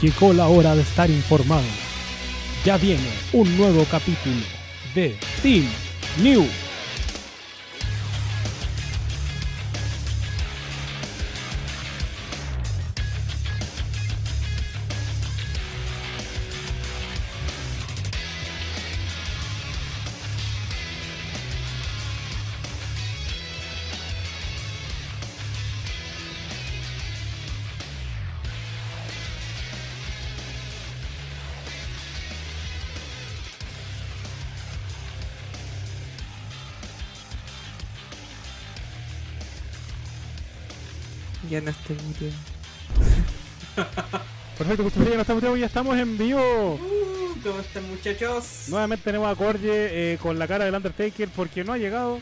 Llegó la hora de estar informado. Ya viene un nuevo capítulo de Team New. Estoy muriendo. Perfecto, Cucho Free, ya no estamos, ya estamos en vivo. Uh, ¿Cómo están muchachos? Nuevamente tenemos a Corje eh, con la cara del Undertaker porque no ha llegado.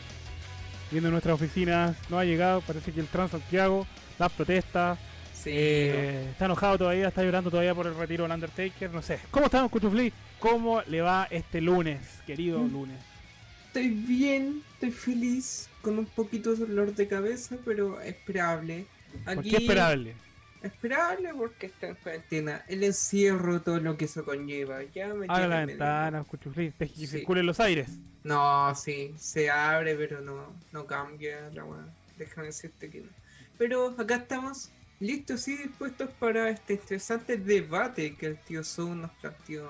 Viendo nuestras oficinas, no ha llegado. Parece que el Transantiago, las protestas, Sí. eh, está enojado todavía, está llorando todavía por el retiro del Undertaker. No sé. ¿Cómo estamos, Cuchufli? ¿Cómo le va este lunes, querido Mm. lunes? Estoy bien, estoy feliz, con un poquito de dolor de cabeza, pero esperable. ¿Por Aquí, qué esperable? Esperable porque está en cuarentena. El encierro, todo lo que eso conlleva. Ya me Abre la ventana, Cuchufli, deje que Sí. circulen los aires. No, sí, se abre, pero no, no cambia la weá. Déjame decirte que no. Pero acá estamos listos y dispuestos para este interesante debate que el tío Zoom nos planteó.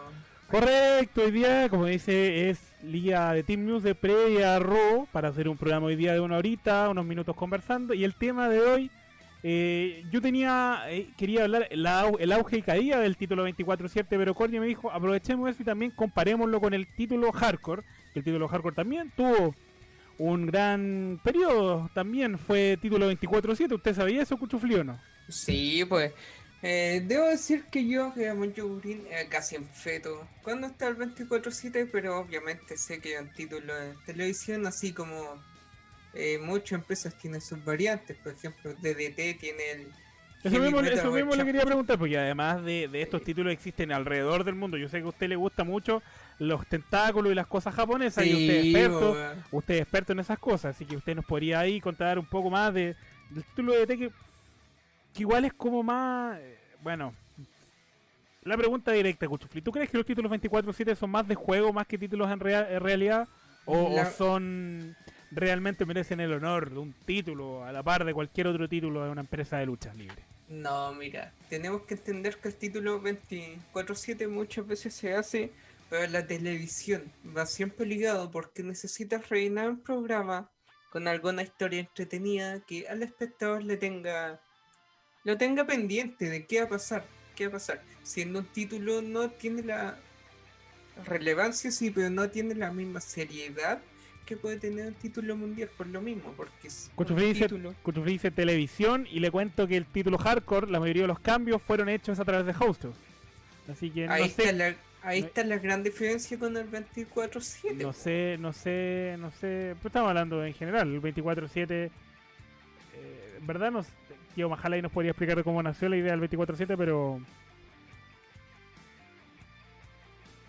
Correcto, hoy día, como dice, es Liga de Team News de previa a Raw para hacer un programa hoy día de una horita, unos minutos conversando. Y el tema de hoy, eh, yo tenía, eh, quería hablar el, au- el auge y caída del título 24-7, pero Corny me dijo, aprovechemos eso y también comparémoslo con el título Hardcore. El título Hardcore también tuvo un gran periodo, también fue título 24-7. ¿Usted sabía eso, Cuchufli, o no? Sí, pues. eh, debo decir que yo, que amo Yogurin, eh, casi en feto. Cuando está el 24-7, pero obviamente sé que es un título de televisión, así como eh, muchas empresas tienen sus variantes. Por ejemplo, DDT tiene el. Eso mismo, eso mismo le quería preguntar, porque además de, de estos títulos existen alrededor del mundo. Yo sé que a usted le gusta mucho los tentáculos y las cosas japonesas, y usted es Sí, experto, usted es experto en esas cosas, así que usted nos podría ahí contar un poco más de, del título de que, que igual es como más, eh, bueno, la pregunta directa, Cuchufli, ¿tú crees que los títulos 24-7 son más de juego, más que títulos en, rea- en realidad? O, o La- son, realmente merecen el honor de un título a la par de cualquier otro título de una empresa de lucha libre? No, mira, tenemos que entender que el título 24-7 muchas veces se hace para la televisión. Va siempre ligado porque necesitas rellenar un programa con alguna historia entretenida que al espectador le tenga lo tenga pendiente de qué va a pasar, qué va a pasar. Siendo un título no tiene la relevancia, sí, pero no tiene la misma seriedad que puede tener un título mundial por lo mismo, porque es un Cuchufli dice, título. Cuchufli dice televisión y le cuento que el título hardcore, la mayoría de los cambios fueron hechos a través de Hostos. Así que Ahí, no está sé, la, ahí no- está la gran diferencia con el 24-7. no sé, no sé, no sé. Pero estamos hablando en general, el 24-7. eh, en verdad, nos, Tío Mahala ahí nos podría explicar cómo nació la idea del 24-7, pero.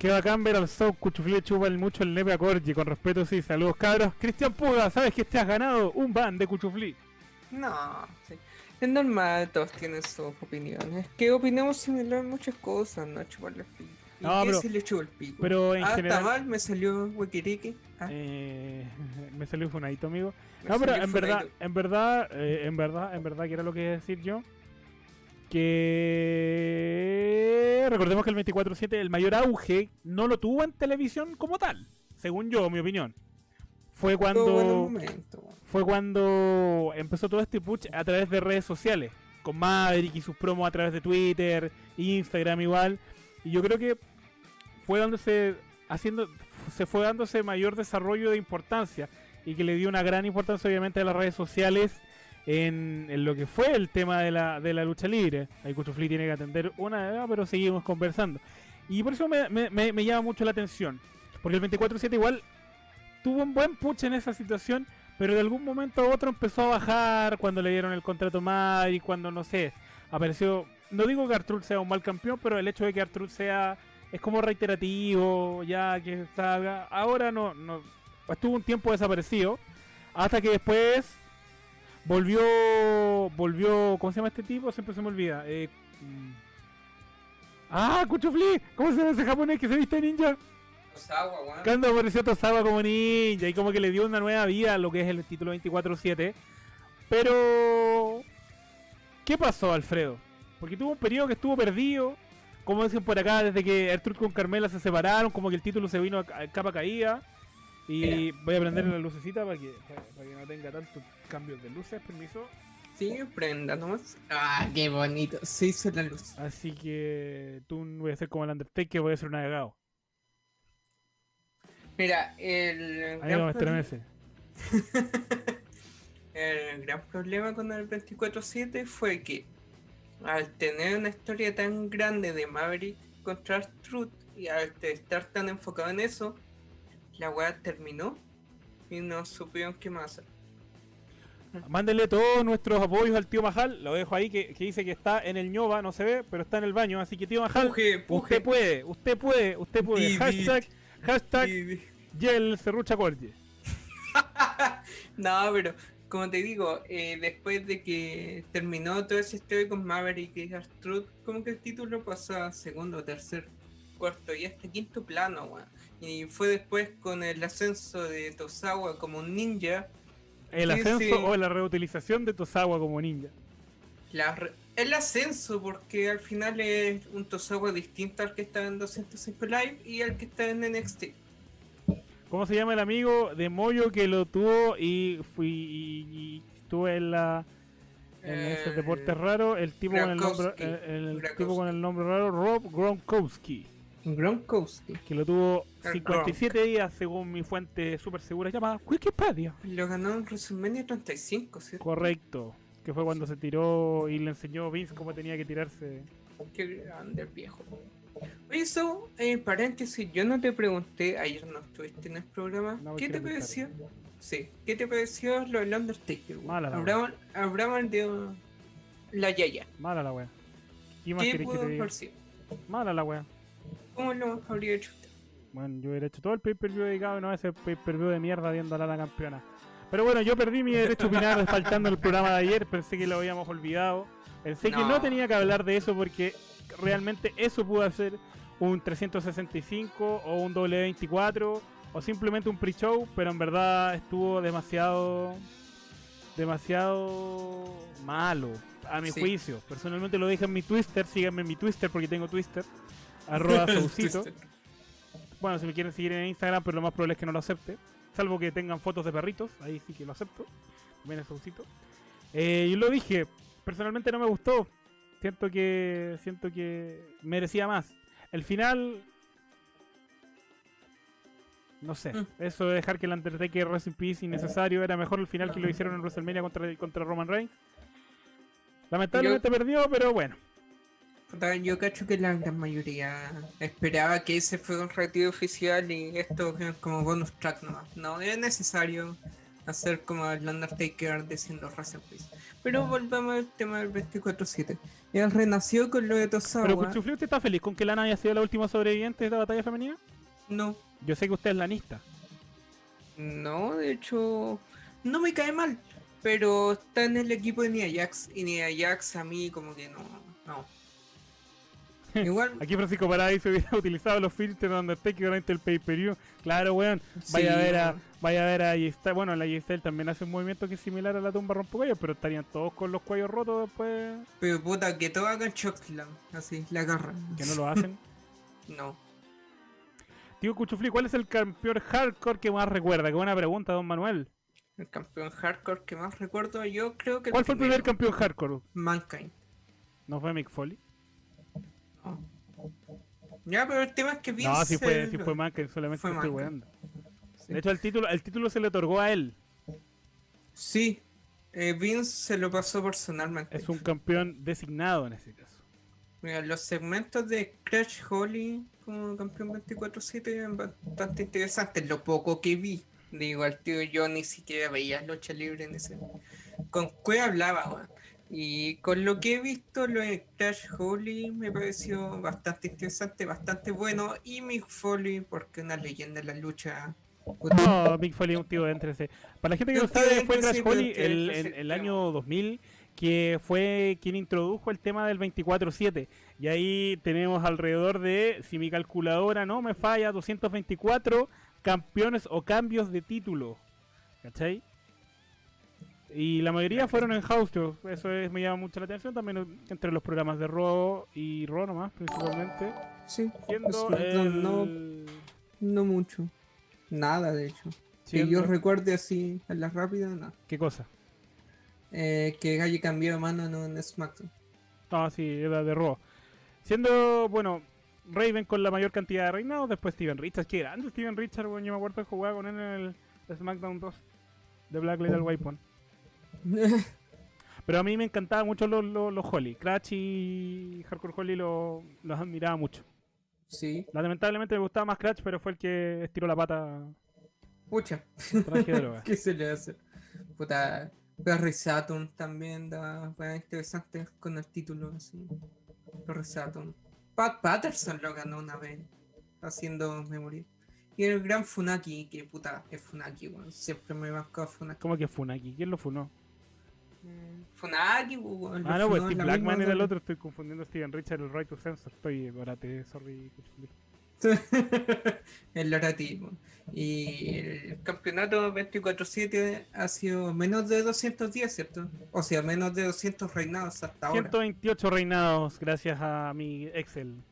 Qué bacán ver al Soul Cuchufli le chupa el mucho el nepe a Corgi, con respeto sí, saludos cabros. Cristian Puga, sabes que te has ganado un ban de Cuchufli. No, sí. es normal, todos tienen sus opiniones. Es que opinamos similar en muchas cosas, no chuparle el pico. ¿Y No, pero- se le chupó el pico? pero en ah, general- está mal, me salió Wikiriki. Ah, Eh, me salió un funadito, amigo. me No, pero en verdad, en verdad, eh, en verdad, en verdad, que era lo que iba a decir yo. Que recordemos que el 24-7, el mayor auge, no lo tuvo en televisión como tal, según yo, mi opinión. Fue cuando fue cuando empezó todo este push a través de redes sociales, con Maverick y sus promos a través de Twitter, Instagram igual. Y yo creo que fue donde se haciendo se fue dándose mayor desarrollo de importancia y que le dio una gran importancia obviamente a las redes sociales en, lo que fue el tema de la, de la lucha libre. Ahí Cuchufli tiene que atender una las, pero seguimos conversando. Y por eso me, me- llama mucho la atención. Porque el 24-7 igual tuvo un buen push en esa situación, pero de algún momento a otro empezó a bajar cuando le dieron el contrato más y cuando, no sé, apareció... No digo que Artur sea un mal campeón, pero el hecho de que Artur sea... Es como reiterativo, ya que salga... Ahora no, no... Estuvo un tiempo desaparecido, hasta que después volvió... Volvió... ¿Cómo se llama este tipo? Siempre se me olvida. Eh, mm, Ah, Cuchufli, ¿cómo se llama ese japonés que se viste ninja? Tosawa. Cuando apareció Tosawa como ninja y como que le dio una nueva vida a lo que es el título 24-7. Pero... ¿Qué pasó, Alfredo? Porque tuvo un periodo que estuvo perdido. Como dicen por acá, desde que Ertrud con Carmela se separaron, como que el título se vino a, a capa caída. Y voy a prender la lucecita para que, para, que no tenga tantos cambios de luces, permiso. Sí, prenda nomás. Ah, qué bonito. Se hizo la luz. Así que tú voy a ser como el Undertaker, voy a ser un navegado. Mira, el Ahí gran, estremece. el gran problema con el 24-7 fue que al tener una historia tan grande de Maverick contra Truth y al estar tan enfocado en eso, la weá terminó y no supieron qué más hacer. Mándenle todos nuestros apoyos al tío Majal. Lo dejo ahí que, que dice que está en el ñova, no se ve, pero está en el baño. Así que tío Majal, Puje, usted puje. puede, usted puede, usted puede. Di, di. Hashtag, hashtag, Yel Serrucha Corye. no, pero como te digo, eh, después de que terminó todo ese historia con Maverick y Truth, como que el título pasó a segundo, tercer, cuarto y hasta quinto plano, weón. Y fue después con el ascenso de Tosawa como un ninja, El ascenso sí. o la reutilización de Tosawa como ninja. la re- el ascenso, porque al final es un Tosawa distinto al que está en 205 Live y al que está en NXT. ¿Cómo se llama el amigo de Moyo que lo tuvo y fui y, y estuvo en la en esos Eh, deportes raros? El tipo con el nombre el, tipo con el nombre raro Rob Gronkowski, Gronkowski. que lo tuvo El 57 días según mi fuente súper segura llamada Wikipedia. Lo ganó en WrestleMania 35, ¿cierto? Correcto. Que fue cuando se tiró y le enseñó Vince cómo tenía que tirarse. Qué grande el viejo. Oye, eso, en paréntesis, yo no te pregunté, ayer no estuviste en el programa, No, ¿qué te pareció? Sí, ¿qué te pareció lo del Undertaker? Mala la hablamos de la Yaya. Mala la wea. ¿Qué ¿Qué querés que pudo te diga? Mala la wea. ¿Cómo lo habría hecho usted? Bueno, yo hubiera hecho todo el pay-per-view dedicado y no ese pay-per-view de mierda viéndola a la campeona. Pero bueno, yo perdí mi derecho a opinar faltando el programa de ayer, pensé que lo habíamos olvidado. Pensé que no No. tenía que hablar de eso porque realmente eso pudo ser un 365 o un W24 o simplemente un pre-show, pero en verdad estuvo demasiado demasiado malo a mi Sí. juicio. Personalmente lo dije en mi Twitter, síganme en mi Twitter porque tengo Twitter. Arroba Saucito. Bueno, si me quieren seguir en Instagram, pero lo más probable es que no lo acepte. Salvo que tengan fotos de perritos, ahí sí que lo acepto. Ven Saucito. Eh, yo lo dije, personalmente no me gustó. Siento que siento que merecía más. El final no sé, Mm. eso de dejar que el Undertaker Rest in Peace innecesario era mejor el final que lo hicieron en WrestleMania contra, contra Roman Reigns. Lamentablemente perdió, pero bueno. Yo cacho que la gran mayoría esperaba que ese fuera un retiro oficial y esto es como bonus track nomás. No es necesario hacer como el Undertaker diciendo Peace. Pero volvamos al tema del 24-7. Él renació con lo de Pero Tosawa. Cuchufli, ¿usted está feliz con que Lana haya sido la última sobreviviente de esta batalla femenina? No, Yo sé que usted es lanista. no, de hecho, no me cae mal. Pero está en el equipo de Nia Jax y Nia Jax a mí como que no. no. Igual, Aquí Francisco Paradis hubiera utilizado los filtros de Undertaker durante el pay-per-view. Claro, weón. Vaya sí, a ver a, vaya a ver a Giselle. Bueno, la Giselle también hace un movimiento que es similar a la tumba rompecuellos, pero estarían todos con los cuellos rotos después. Pero puta, que todos hagan Chokeslam. Así, la agarran. Que no lo hacen. No. Tío Cuchufli, ¿cuál es el campeón hardcore que más recuerda? Qué buena pregunta, don Manuel. El campeón hardcore que más recuerdo, yo creo que. ¿Cuál fue el primer campeón hardcore? Mankind. ¿No fue Mick Foley? Ya, pero el tema es que No, sí fue, Vince- sí fue Mankind, solamente Fue estoy weando. Sí. De hecho, el título, el título se le otorgó a él. Sí, eh, Vince se lo pasó personalmente. Es un campeón designado en ese caso. Mira, los segmentos de Crash Holly como campeón 24-7 eran bastante interesantes. Lo poco que vi. Digo, al tío yo ni siquiera veía lucha libre en ese. Con qué hablaba, weón. Y con lo que he visto, lo de Crash Holly me pareció bastante interesante, bastante bueno. Y Mick Foley, porque una leyenda de la lucha. No, Mick Foley es un tío de entre Para la gente que no sabe, fue pero que el, el el año 2000 que fue quien introdujo el tema del 24-7. Y ahí tenemos alrededor de, si mi calculadora no me falla, 224 campeones o cambios de título. ¿Cachai? Y la mayoría fueron en house shows. Eso es, me llama mucho la atención. También entre los programas de Raw y Raw nomás, principalmente. Sí. Siendo no, no mucho. Nada, de hecho. Que yo recuerde así, en la rápida, no. ¿Qué cosa? Eh, que haya cambiado de mano no en SmackDown. No, sí, era de Raw. Siendo, bueno, Raven con la mayor cantidad de reinados, después Steven Richards. Qué grande Steven Richards, bueno, yo me acuerdo de jugar con él en el SmackDown 2 de Black Little Weapon. Pero a mí me encantaban mucho los, los, los Holly. Crash y Hardcore Holly lo- los admiraba mucho. sí. Lamentablemente me gustaba más Crash, pero fue el que estiró la pata Pucha. ¿Qué se le hace? Puta. Perry Saturn también da weas interesantes con el título así. Perry Saturn. Pat Patterson lo ganó una vez. Haciendo memoria. Y el gran Funaki, que puta es Funaki, weón. Siempre me he marcado Funaki. ¿Cómo que Funaki? ¿Quién lo funó? Funaki, weón. Ah, no, pues Steve la Blackman era el otro. Estoy confundiendo a Steven Richards, el Right to Censor. Estoy, espérate, sorry. el Lorati. Y el campeonato 24-7 ha sido menos de 210, ¿cierto? O sea, menos de 200 reinados hasta ahora. 128 reinados gracias a mi Excel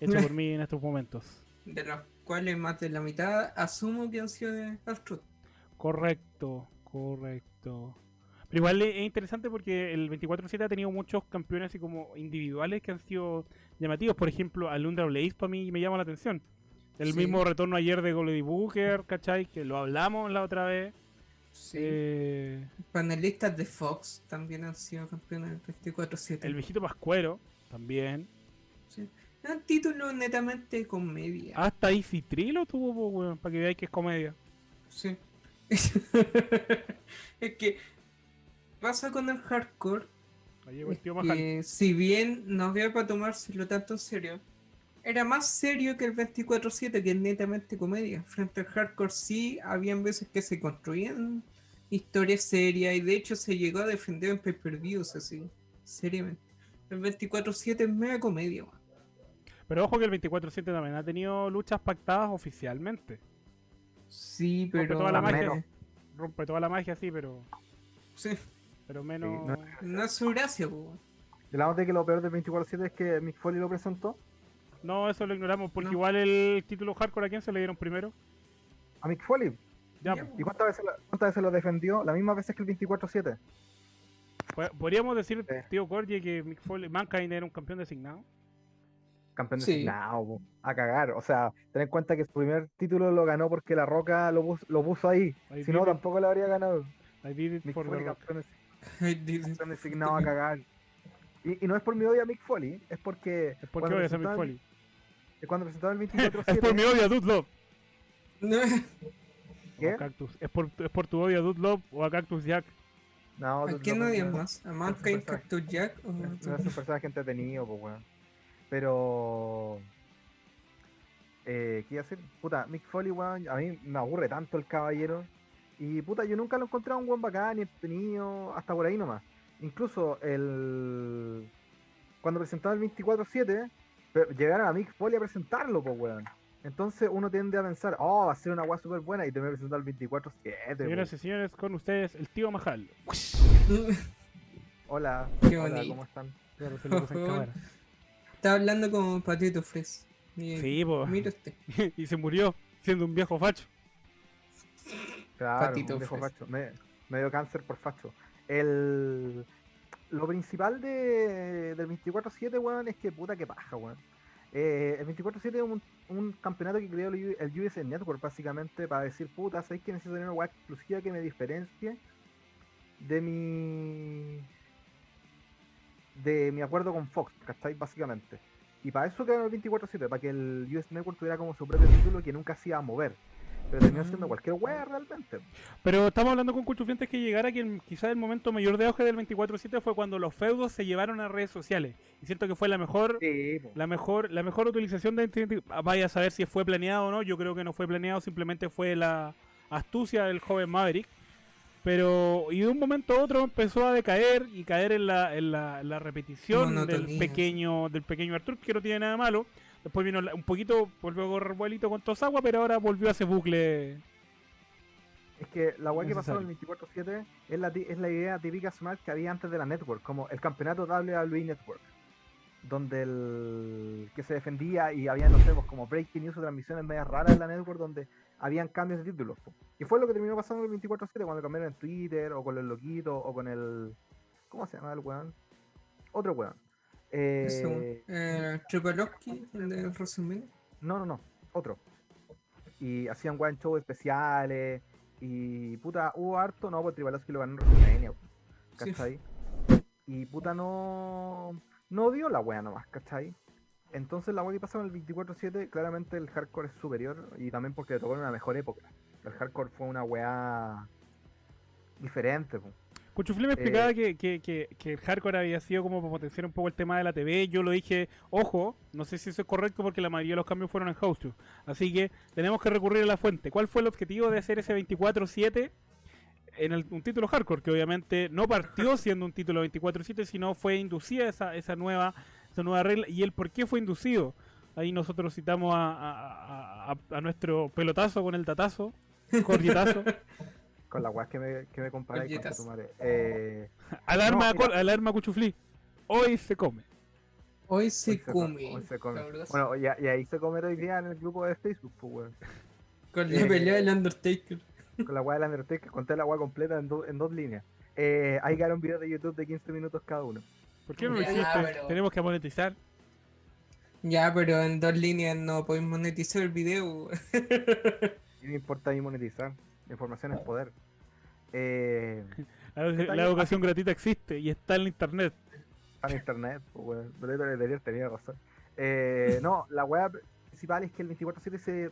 hecho por mí en estos momentos. De los cuales más de la mitad asumo que han sido de Astro. Correcto, correcto. Pero igual es es interesante porque el 24-7 ha tenido muchos campeones así como individuales que han sido llamativos. Por ejemplo, Alundra Blaze para mí me llama la atención. El Sí. mismo retorno ayer de Goldie Booker, ¿cachai? Que lo hablamos la otra vez. Sí. Eh, Panelistas de Fox también han sido campeones del 24-7. el viejito Pascuero también. Sí. Un título netamente comedia. Hasta Easy Tree lo tuvo, weón, para que veáis que es comedia. Sí. es que pasa con el hardcore Ahí es que si bien no había para tomárselo tanto en serio, era más serio que el 24-7, que es netamente comedia. Frente al hardcore sí, habían veces que se construían historias serias y de hecho se llegó a defender en pay-per-views así, seriamente. El 24-7 es mega comedia, man. Pero ojo que el 24-7 también ha tenido luchas pactadas oficialmente. Sí, Rompe pero... toda la magia. Rompe toda la magia, sí, pero, Sí, pero menos. no- no es su gracia, po. Hablamos de que lo peor del 24-7 es que Mick Foley lo presentó. No, eso lo ignoramos, porque No. igual el título hardcore a quién se le dieron primero. A Mick Foley. Ya. ¿Y cuántas veces, lo- cuántas veces lo defendió? Las mismas veces que el 24-7. Po- Podríamos decir, Sí. tío Corgi, que Mick Foley, Mankind era un campeón designado. Campeón Sí. designado, po. a cagar. O sea, ten en cuenta que su primer título lo ganó porque La Roca lo, pus- lo puso ahí. Si no, it- tampoco lo habría ganado. I did it Mick for the Foley, rock. campeón, des- Ay, dice- campeón designado a cagar. Y, y no es por mi odio a Mick Foley, es porque. Es porque cuando odias a Mick Foley. es Cuando presentaban el Es por mi 24-7. odio a O ¿Qué? a Cactus. Es por, es por tu odio a Dude Love o a Cactus Jack. No, ¿A quién odias no, más? ¿A Mankind. Cactus Jack o No es un personaje entretenido, pues weón. Pero. Eh, ¿Qué iba a decir? Puta, Mick Foley, weón, a mí me aburre tanto el caballero. Y puta, yo nunca lo encontré un buen bacán, ni entretenido, hasta por ahí nomás. Incluso el. Cuando presentaron el 24-7, pe- llegaron a Mick Foley a presentarlo, pues weón. Entonces uno tiende a pensar, oh, va a ser una weá súper buena y te voy a presentar el 24-7. Señoras pues. y señores, con ustedes, el tío Mahal. Hola, Qué hola, bonito. ¿cómo están? Claro. Está hablando como Patito Fres. Sí. Mira usted. y se murió siendo un viejo facho. Claro, Patito un viejo Fres. facho. Me, me dio cáncer por facho. El, lo principal de, del 24-7, weón, es que puta que paja, weón. Eh, el 24-7 es un, un campeonato que creó el, US Network, básicamente, para decir, puta, ¿sabéis que necesito tener una weá exclusiva que me diferencie de mi. de mi acuerdo con Fox, ¿cachai? Básicamente. Y para eso crearon el 24-7, para que el US Network tuviera como su propio título que nunca se iba a mover. Pero terminó siendo Mm. cualquier weá realmente. Pero estamos hablando con Cuchufientes que llegara que quizás el momento mayor de auge del 24-7 fue cuando los feudos se llevaron a redes sociales. Y siento que fue la mejor Sí, la mejor la mejor utilización de Internet. Vaya a saber si fue planeado o no. Yo creo que no fue planeado, simplemente fue la astucia del joven Maverick. Pero, y de un momento a otro empezó a decaer y caer en la, en la, en la repetición del pequeño, del pequeño Arthur, que no tiene nada malo. Después vino un poquito, volvió a correr vuelito con Tosagua, pero ahora volvió a ese bucle. Es que la weá que pasó en el 24-7 es la, es la idea típica smart que había antes de la network, como el campeonato WWE Network, donde el que se defendía y había, no sé, pues, como breaking news o transmisiones medias raras en la network donde habían cambios de títulos. Y fue lo que terminó pasando en el 24-7 cuando cambiaron en Twitter o con el loquito o con el. ¿Cómo se llama el weón? Otro weón. Eh. Eh, el de WrestleMania. no, no, no, otro. Y hacían weón shows especiales. Y puta, hubo harto, no, pues Tribalowski lo ganó en WrestleMania, Sí. ¿cachai? Y puta no. No dio la wea nomás, ¿cachai? Entonces la wea que pasó en el 24-7, claramente el hardcore es superior. Y también porque le tocó en una mejor época. El hardcore fue una wea diferente, po. Cuchufli me Eh, explicaba que, que, que, que el hardcore había sido como para potenciar un poco el tema de la TV. Yo lo dije, ojo, no sé si eso es correcto porque la mayoría de los cambios fueron en House. Así que tenemos que recurrir a la fuente. ¿Cuál fue el objetivo de hacer ese 24-7 en el- un título hardcore? Que obviamente no partió siendo un título 24-7, sino fue inducida esa, esa, nueva, esa nueva regla. ¿Y el por qué fue inducido? Ahí nosotros citamos a, a- a- a nuestro pelotazo con el tatazo, cordietazo. Con la wea que me, que me comparáis con tu madre. Eh, Alarma, No, mira. alarma Cuchufli. Hoy se come. Hoy hoy se co- come. hoy se come. Bueno, y, y ahí se come hoy día en el grupo de Facebook, pues weón. Con la eh, pelea del Undertaker. con la weá del Undertaker, conté la weá completa en, do- en dos líneas. Eh, ahí quedaron videos de YouTube de 15 minutos cada uno. ¿Por qué no lo hiciste? pero- Tenemos que monetizar. Ya, pero en dos líneas no podéis monetizar el video. No importa ahí monetizar. La información es poder. Eh, La, la educación gratuita existe y está en internet. está en internet, pues tenía razón. Eh, no, la weá principal es que el 24-7 se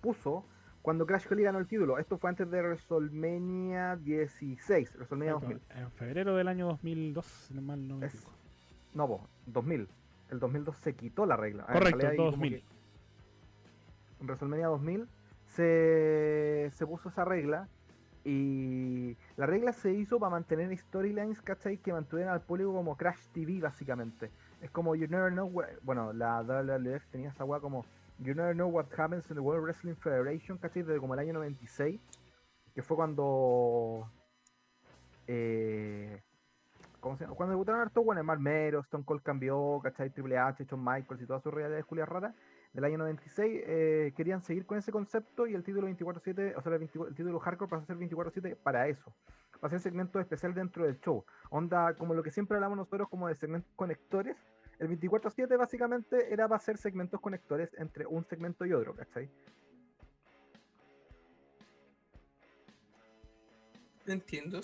puso cuando Crash Holly ganó el título. Esto fue antes de WrestleMania 16, WrestleMania 2000. En febrero del año 2002, si no mal no me Es-. No, po, 2000. El 2002 se quitó la regla. En Correcto, como 2000. que En WrestleMania 2000 se, se puso esa regla y la regla se hizo para mantener storylines, ¿cachai? Que mantuvieran al público como Crash TV, básicamente. Es como You Never Know, where- bueno, la WWF tenía esa weá como You Never Know What Happens in the World Wrestling Federation, ¿cachai? Desde como el año 96, que fue cuando... Eh, ¿Cómo se? Cuando debutaron harto, bueno, Mark Mero, Stone Cold cambió, ¿cachai? Triple H, Shawn Michaels y todas sus realidades culias raras del año 96, eh, querían seguir con ese concepto y el título 24-7, o sea, el, 24 el título hardcore pasó a ser 24-7 para eso. Va a ser segmento especial dentro del show. Onda, como lo que siempre hablamos nosotros como de segmentos conectores, el 24-7 básicamente era para hacer segmentos conectores entre un segmento y otro, ¿cachai? Entiendo.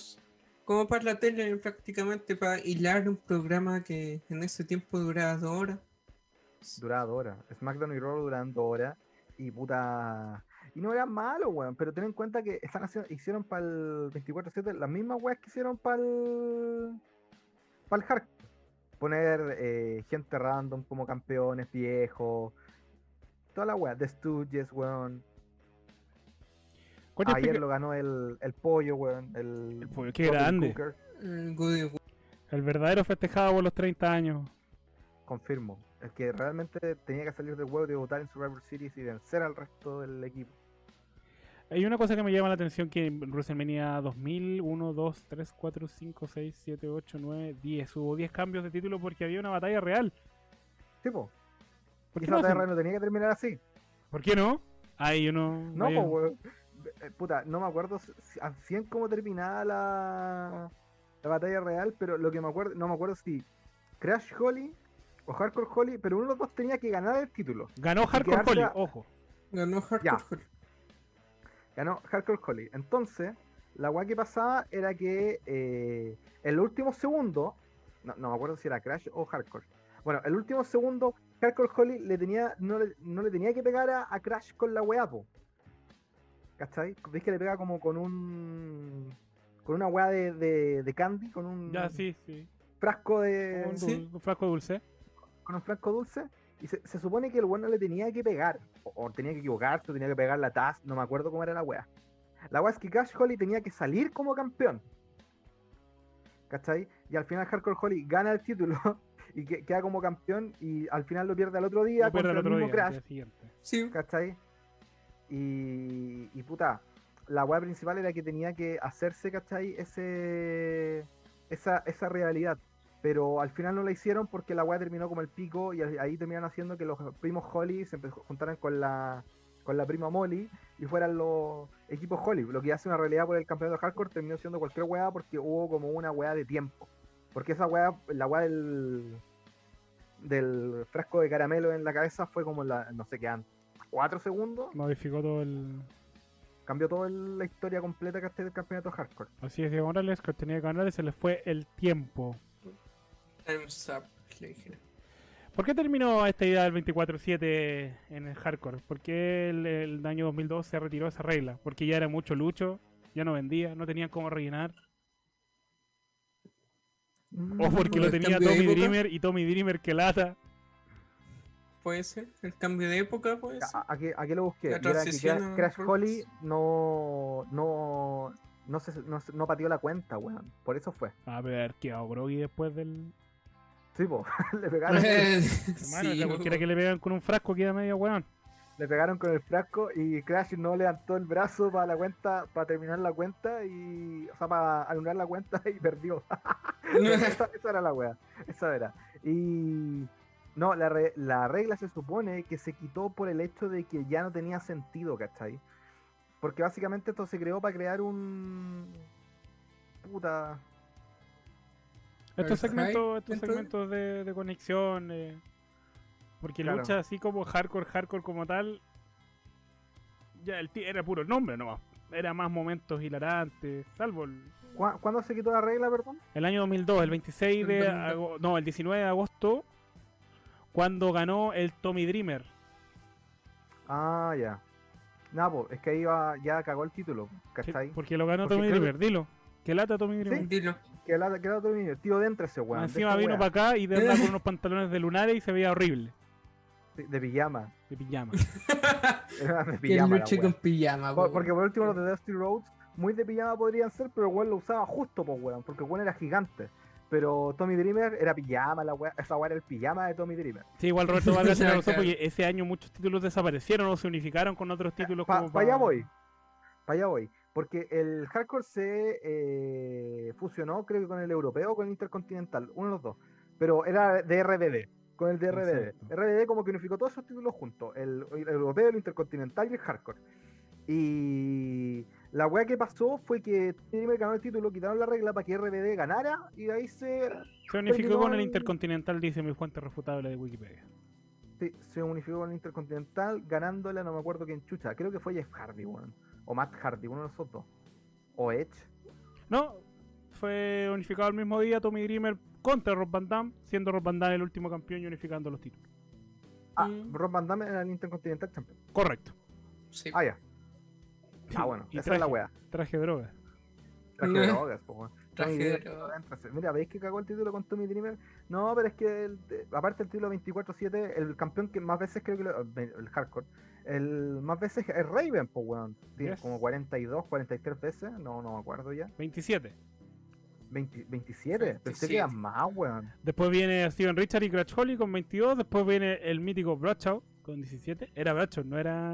Como para la tele, prácticamente para hilar un programa que en ese tiempo duraba dos horas. Duraba dos horas. SmackDown y Raw duran dos horas. Y puta. Y no era malo, weón. Pero ten en cuenta que están haciendo, hicieron para el 24-7 las mismas weas que hicieron para el. Para el hardcore. Poner eh, gente random como campeones viejos. Toda la wea. The Stooges, weón. ¿Cuál te Ayer lo ganó el, el pollo, weón. El, El pollo, qué grande. Cooker. El Goody El verdadero festejado por los 30 años. Confirmo. El que realmente tenía que salir del huevo de debutar en Survivor Series y vencer al resto del equipo. Hay una cosa que me llama la atención que en WrestleMania 2000, 1, 2, 3, 4, 5, 6, 7, 8, 9, 10. Hubo 10 cambios de título porque había una batalla real. Sí, po. ¿Por Y qué esa no, hacen- guerra no tenía que terminar así. ¿Por qué no? Ay, yo no. Weón. Eh, Puta, no me acuerdo 100 cómo terminaba la, la batalla real, pero lo que me acuerdo, no me acuerdo si Crash Holly o Hardcore Holly, pero uno de los dos tenía que ganar el título. Ganó Hardcore Holly, a- ojo. Ganó Hardcore Ya. Holly. Ganó Hardcore Holly. Entonces, la weá que pasaba era que eh, el último segundo, no, no me acuerdo si era Crash o Hardcore. Bueno, el último segundo, Hardcore Holly le tenía, no, le, no le tenía que pegar a, a Crash con la weá, po. ¿Cachai? ¿Veis que le pega como con un. con una weá de, de, de candy, con un Ya, sí, sí. frasco de. Un, sí. un frasco dulce. Con un frasco dulce. Y se, se supone que el weón no le tenía que pegar. O, o tenía que equivocarse, o tenía que pegar la taz, no me acuerdo cómo era la weá. La weá es que Crash Holly tenía que salir como campeón. ¿Cachai? Y al final Hardcore Holly gana el título y que- queda como campeón y al final lo pierde al otro día Lo contra el el otro mismo día, Crash. día. Sí, ¿Cachai? Y, y puta, la weá principal era que tenía que hacerse, ¿cachai? Ese, esa, esa realidad. Pero al final no la hicieron porque la weá terminó como el pico y ahí terminaron haciendo que los primos Holly se juntaran con la, con la prima Molly y fueran los equipos Holly. Lo que hace una realidad por el campeonato hardcore terminó siendo cualquier weá porque hubo como una weá de tiempo. Porque esa weá, la weá del, del frasco de caramelo en la cabeza fue como la, no sé qué, antes, cuatro segundos Modificó todo el. cambió toda el- la historia completa que este del campeonato hardcore. Así es, Diego Morales, que tenía que ganar y se le fue el tiempo. Time's up, le. ¿Por qué terminó esta idea del 24-7 en el hardcore? ¿Por qué el, el año 2002 se retiró esa regla? Porque ya era mucho lucho, ya no vendía, no tenían cómo rellenar. O porque Por lo tenía Tommy. Dreamer y Tommy Dreamer que lata. Puede ser, el cambio de época, puede ser. ¿A, a qué, a qué lo busqué? La Y era que transición Crash. Holly no, no, no, se, no, no pateó la cuenta, weón. Por eso fue. A ver, quedado groggy después del. Sí, po. le, pegaron, Hermano, sí, cualquiera que le pegan con un frasco queda medio weón. le pegaron con el frasco y Crash no levantó el brazo para la cuenta, para terminar la cuenta y, o sea, para anular la cuenta y perdió. esa, esa era la wea. Esa era. Y no, la, re- la regla se supone que se quitó por el hecho de que ya no tenía sentido, ¿cachai? Porque básicamente esto se creó para crear un. Puta. Estos ¿El segmentos, hype, estos entonces? segmentos de, de conexión. eh, porque Claro. lucha así como hardcore, hardcore como tal. Ya el era puro nombre nomás. Era más momentos hilarantes. Salvo el, ¿Cuá- ¿Cuándo se quitó la regla, perdón? el año 2002, el 26 de. El 2002. ago- no, el 19 de agosto. Cuando ganó el Tommy Dreamer. Ah, ya. Nada, pues, es que ahí va- ya cagó el título, Sí, ¿cachai? porque lo ganó Porque Tommy creo- Dreamer, dilo. Que lata Tommy Dreamer. Dilo. Que la que era otro niño, tío dentro ese weón. Encima vino para acá y de verdad con unos pantalones de lunares y se veía horrible. de, de pijama. De pijama. Era de pijama. luche con pijama, Por- po. porque por último los de Dusty Roads, muy de pijama podrían ser, pero el weón lo usaba justo, pues weón, porque el weón era gigante. Pero Tommy Dreamer era pijama, la wea, esa weá era el pijama de Tommy Dreamer. Sí, igual Roberto Vargas se claro. porque ese año muchos títulos desaparecieron o se unificaron con otros títulos Para como pa- allá voy. Para allá voy. Porque el hardcore se eh, fusionó, creo que con el europeo o con el intercontinental, uno de los dos. Pero era de RBD, con el de RBD. Exacto. RBD como que unificó todos esos títulos juntos: el, el europeo, el intercontinental y el hardcore. Y la weá que pasó fue que Dreamer ganó el título, quitaron la regla para que RBD ganara y de ahí se, Se unificó con el Intercontinental, dice mi fuente refutable de Wikipedia. se, se unificó con el intercontinental, ganándole, no me acuerdo quién chucha. Creo que fue Jeff Hardy, weón. O Matt Hardy, uno de los dos. O Edge. No, fue unificado el mismo día Tommy Dreamer contra Rob Van Damme, siendo Rob Van Damme el último campeón y unificando los títulos. Ah, Mm. Rob Van Damme era el Intercontinental Champion. Correcto. Sí. Ah, ya. Ah, bueno, Y esa era la traje- wea. Traje droga. Traje de drogas, po, weón. Traje drogas. Mira, ¿veis que cagó el título con Tommy Dreamer? No, pero es que, el- de- aparte del título 24-7, el campeón que más veces creo que lo, el hardcore, el más veces es Raven, pues, weón. Tiene Yes. como 42, 43 veces, no, no me acuerdo ya. 27. 20 27, pensé que 27. eran más, weón. Después viene Steven Richard y Crash Holly con 22. Después viene el mítico Bradshaw con 17. Era Bradshaw, no era.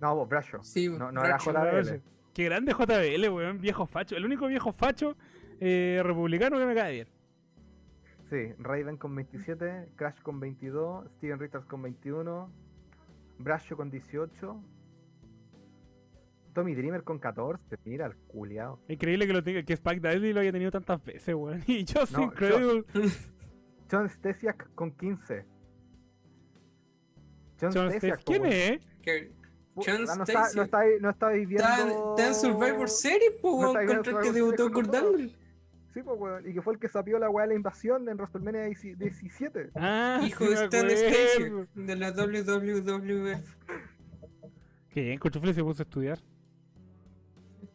No, vos, Bradshaw. Sí, No, no era. JBL. Qué grande JBL, weón. Viejo facho. El único viejo facho eh, republicano que me cae bien. Sí, Raven con 27, Crash con 22, Steven Richards con 21, Bradshaw con 18, Tommy Dreamer con 14, mira el culiao. Increíble que, lo tenga, que Spike Dudley lo haya tenido tantas veces, weón. Y Just No, Incredible. John Stesiak con 15. John, John Stesiak, ¿Quién weón. es? Pu- John no, está, no, estáis, no estáis viendo. Está está en Survivor Series, po, No está contra el que debutó Kurt. Angle. Sí, pues, weón. Y que fue el que sapió la weá de la invasión en WrestleMania 17. Ah, Hijo sí de Stan. Stasiak, de la WWF. Qué bien, Cuchufle se puso a estudiar.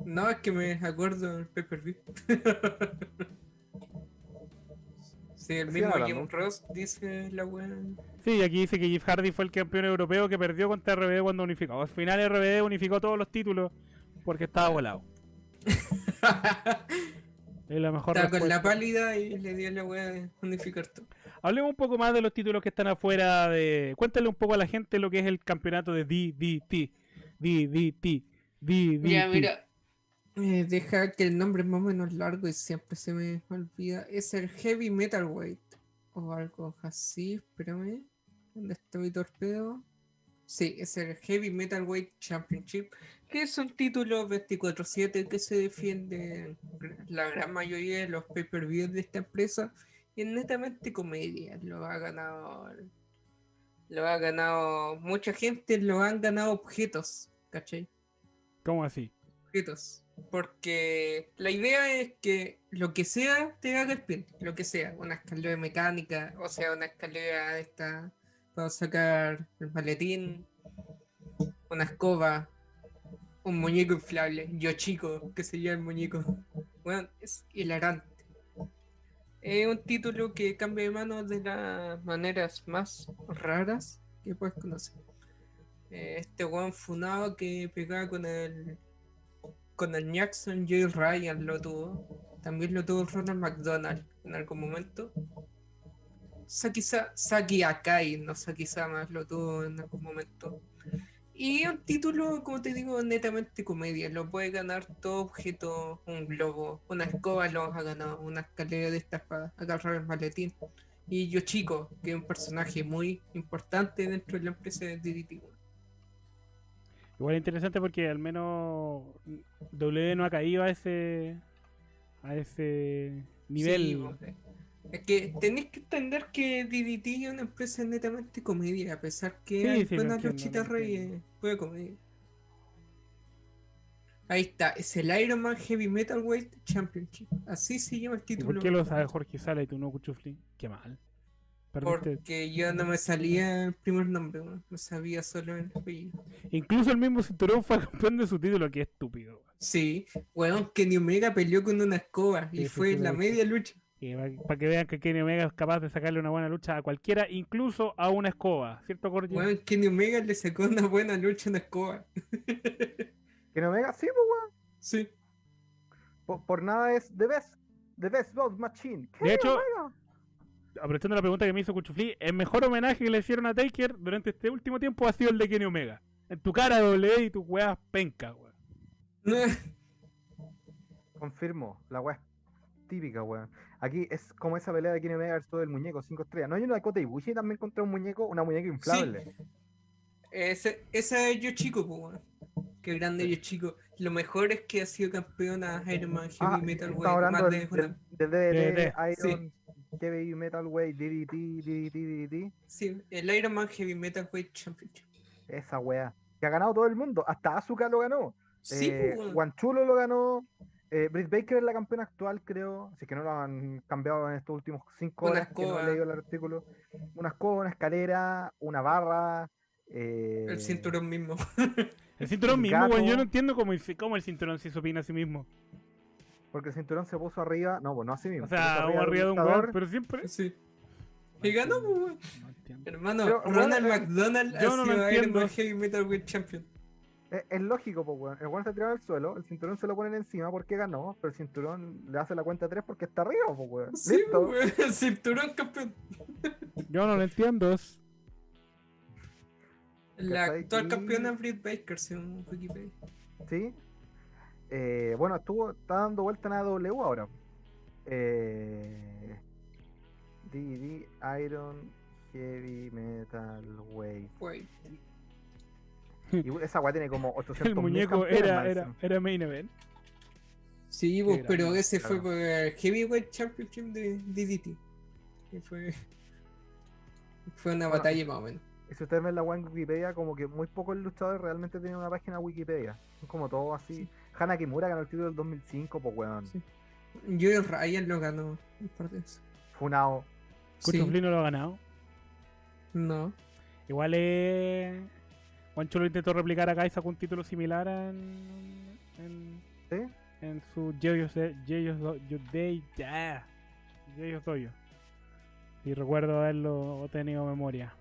No, es que me acuerdo del pay-per-view. sí, el mismo hablando. Jim Ross dice la weá. Sí, y aquí dice que Jeff Hardy fue el campeón europeo que perdió contra RBD cuando unificó. Al final RBD unificó todos los títulos porque estaba volado. Es la mejor Estaba con la pálida y le dio la weá de unificar todo. Hablemos un poco más de los títulos que están afuera de. Cuéntale un poco a la gente lo que es el campeonato de DDT. DDT. DDT. Ya, mira. eh, deja que el nombre es más o menos largo y siempre se me olvida. Es el Heavy Metal Weight. O algo así, espérame. ¿Dónde está mi torpedo? Sí, es el Heavy Metal Weight Championship. Que es un título 24-7 que se defiende en la gran mayoría de los pay-per-views de esta empresa. Y es netamente comedia. Lo ha ganado. Lo ha ganado. Mucha gente lo han ganado objetos. ¿Cachai? ¿Cómo así? objetos. Porque la idea es que lo que sea te haga spin, lo que sea, una escalera mecánica, o sea, una escalera esta para sacar el maletín, una escoba, un muñeco inflable, yo chico, que se llama el muñeco. Bueno, es hilarante. Es un título que cambia de manos de las maneras más raras que puedes conocer. Eh, Este weón funado que pegaba con el con el Jackson J. Ryan lo tuvo. También lo tuvo Ronald McDonald en algún momento. Saki, Sa- Saki Akai, no Saki Sama, lo tuvo en algún momento. Y un título, como te digo, netamente comedia. Lo puede ganar todo objeto, un globo, una escoba lo ha ganado, una escalera de estas para agarrar el maletín. Y Yoshiko, que es un personaje muy importante dentro de la empresa de DDT. Igual es interesante porque al menos W no ha caído a ese. a ese nivel. Sí, po, eh. Es que tenéis que entender que DDT es una empresa netamente comedia, a pesar que Sí, hay sí, buenas luchitas reyes, puede comedia. Ahí está, es el Iron Man Heavy Metal Weight Championship. Así se llama el ¿Y título. por qué lo sabe Jorge Sala y tú no, Cuchufli? Qué mal. Perdiste. Porque yo no me salía el primer nombre, weón, me sabía solo el apellido. Incluso el mismo cinturón fue campeón de su título, que estúpido. weón. Sí, weón, Kenny Omega peleó con una escoba y Sí, fue la media lucha. Para que vean que Kenny Omega es capaz de sacarle una buena lucha a cualquiera, incluso a una escoba, ¿cierto, Jorge? Weón, Kenny Omega le sacó una buena lucha a una escoba. No Omega, sí, pues, weón. Sí. Por, por nada es The Best. The Best Boss Machine. De Kenny hecho, Omega. aprovechando la pregunta que me hizo Cuchufli, el mejor homenaje que le hicieron a Taker durante este último tiempo ha sido el de Kenny Omega. En tu cara W y tus weas penca, weón. Confirmo, la weá es típica, weón. Aquí es como esa pelea de Kenny Omega versus el muñeco 5 estrellas. No hay una de Kota Ibushi también contra un muñeco, una muñeca inflable. Ese, esa es yo chico, pues, weón. Qué grande yo chico. Lo mejor es que ha sido campeona Iron Man Heavy Ah, Metal Weight hablando más de del DDT, DDT, Iron, Heavy Metal Way, DDT, DDT, DDT. Sí, el Iron Man Heavy Metal Weight Championship. Esa weá. Que ha ganado todo el mundo. Hasta Asuka lo ganó. Sí, eh, pues. Guanchulo lo ganó. Eh, Britt Baker es la campeona actual, creo. Así que no lo han cambiado en estos últimos cinco Una horas que no he leído el artículo. Una escoba, una escalera, una barra. eh, El cinturón mismo. El cinturón mismo, weón. Yo gato. no entiendo cómo, cómo el cinturón se opina a sí mismo. Porque el cinturón se puso arriba. No, pues no así mismo. O sea, arriba arriba de un weón, pero siempre. Sí. Y ganó, pues. No entiendo. Hermano, Pero, Ronald weón, McDonald yo ha no sido Iron entiendo. Man Heavy Metal Weight Champion. Es, es lógico, pues, weón. El weón está tirado al suelo. El cinturón se lo ponen encima porque ganó. Pero el cinturón le hace la cuenta 3 porque está arriba, pues, weón. Sí, Listo. pues, weón. El cinturón campeón. Yo no lo entiendo. es- La actual Y- campeona Britt Baker, según Wikipedia. Sí. Eh, bueno, estuvo, está dando vuelta en AW ahora. Eh, DD Iron Heavy Metal Weight. Weight. Y esa weá tiene como 800 El muñeco era, era, era main event. Sí, pues, pero grande, ese fue por el Heavyweight Championship de DDT. Que fue. Fue una Bueno, batalla más o menos. Y si ustedes ven la weá en Wikipedia, como que muy pocos luchadores realmente tienen una página Wikipedia. Son como todo así. Hana Kimura ganó el título del 2005, pues weón. Sí. Joey Ryan lo ganó de veces. Funao. Sí. No lo ha ganado. No. Igual es. Juancho lo intentó replicar acá y sacó un título similar en. en, ¿Sí? en su Jeyos Day. ya, Jeyos Doyo. Y recuerdo haberlo tenido memoria.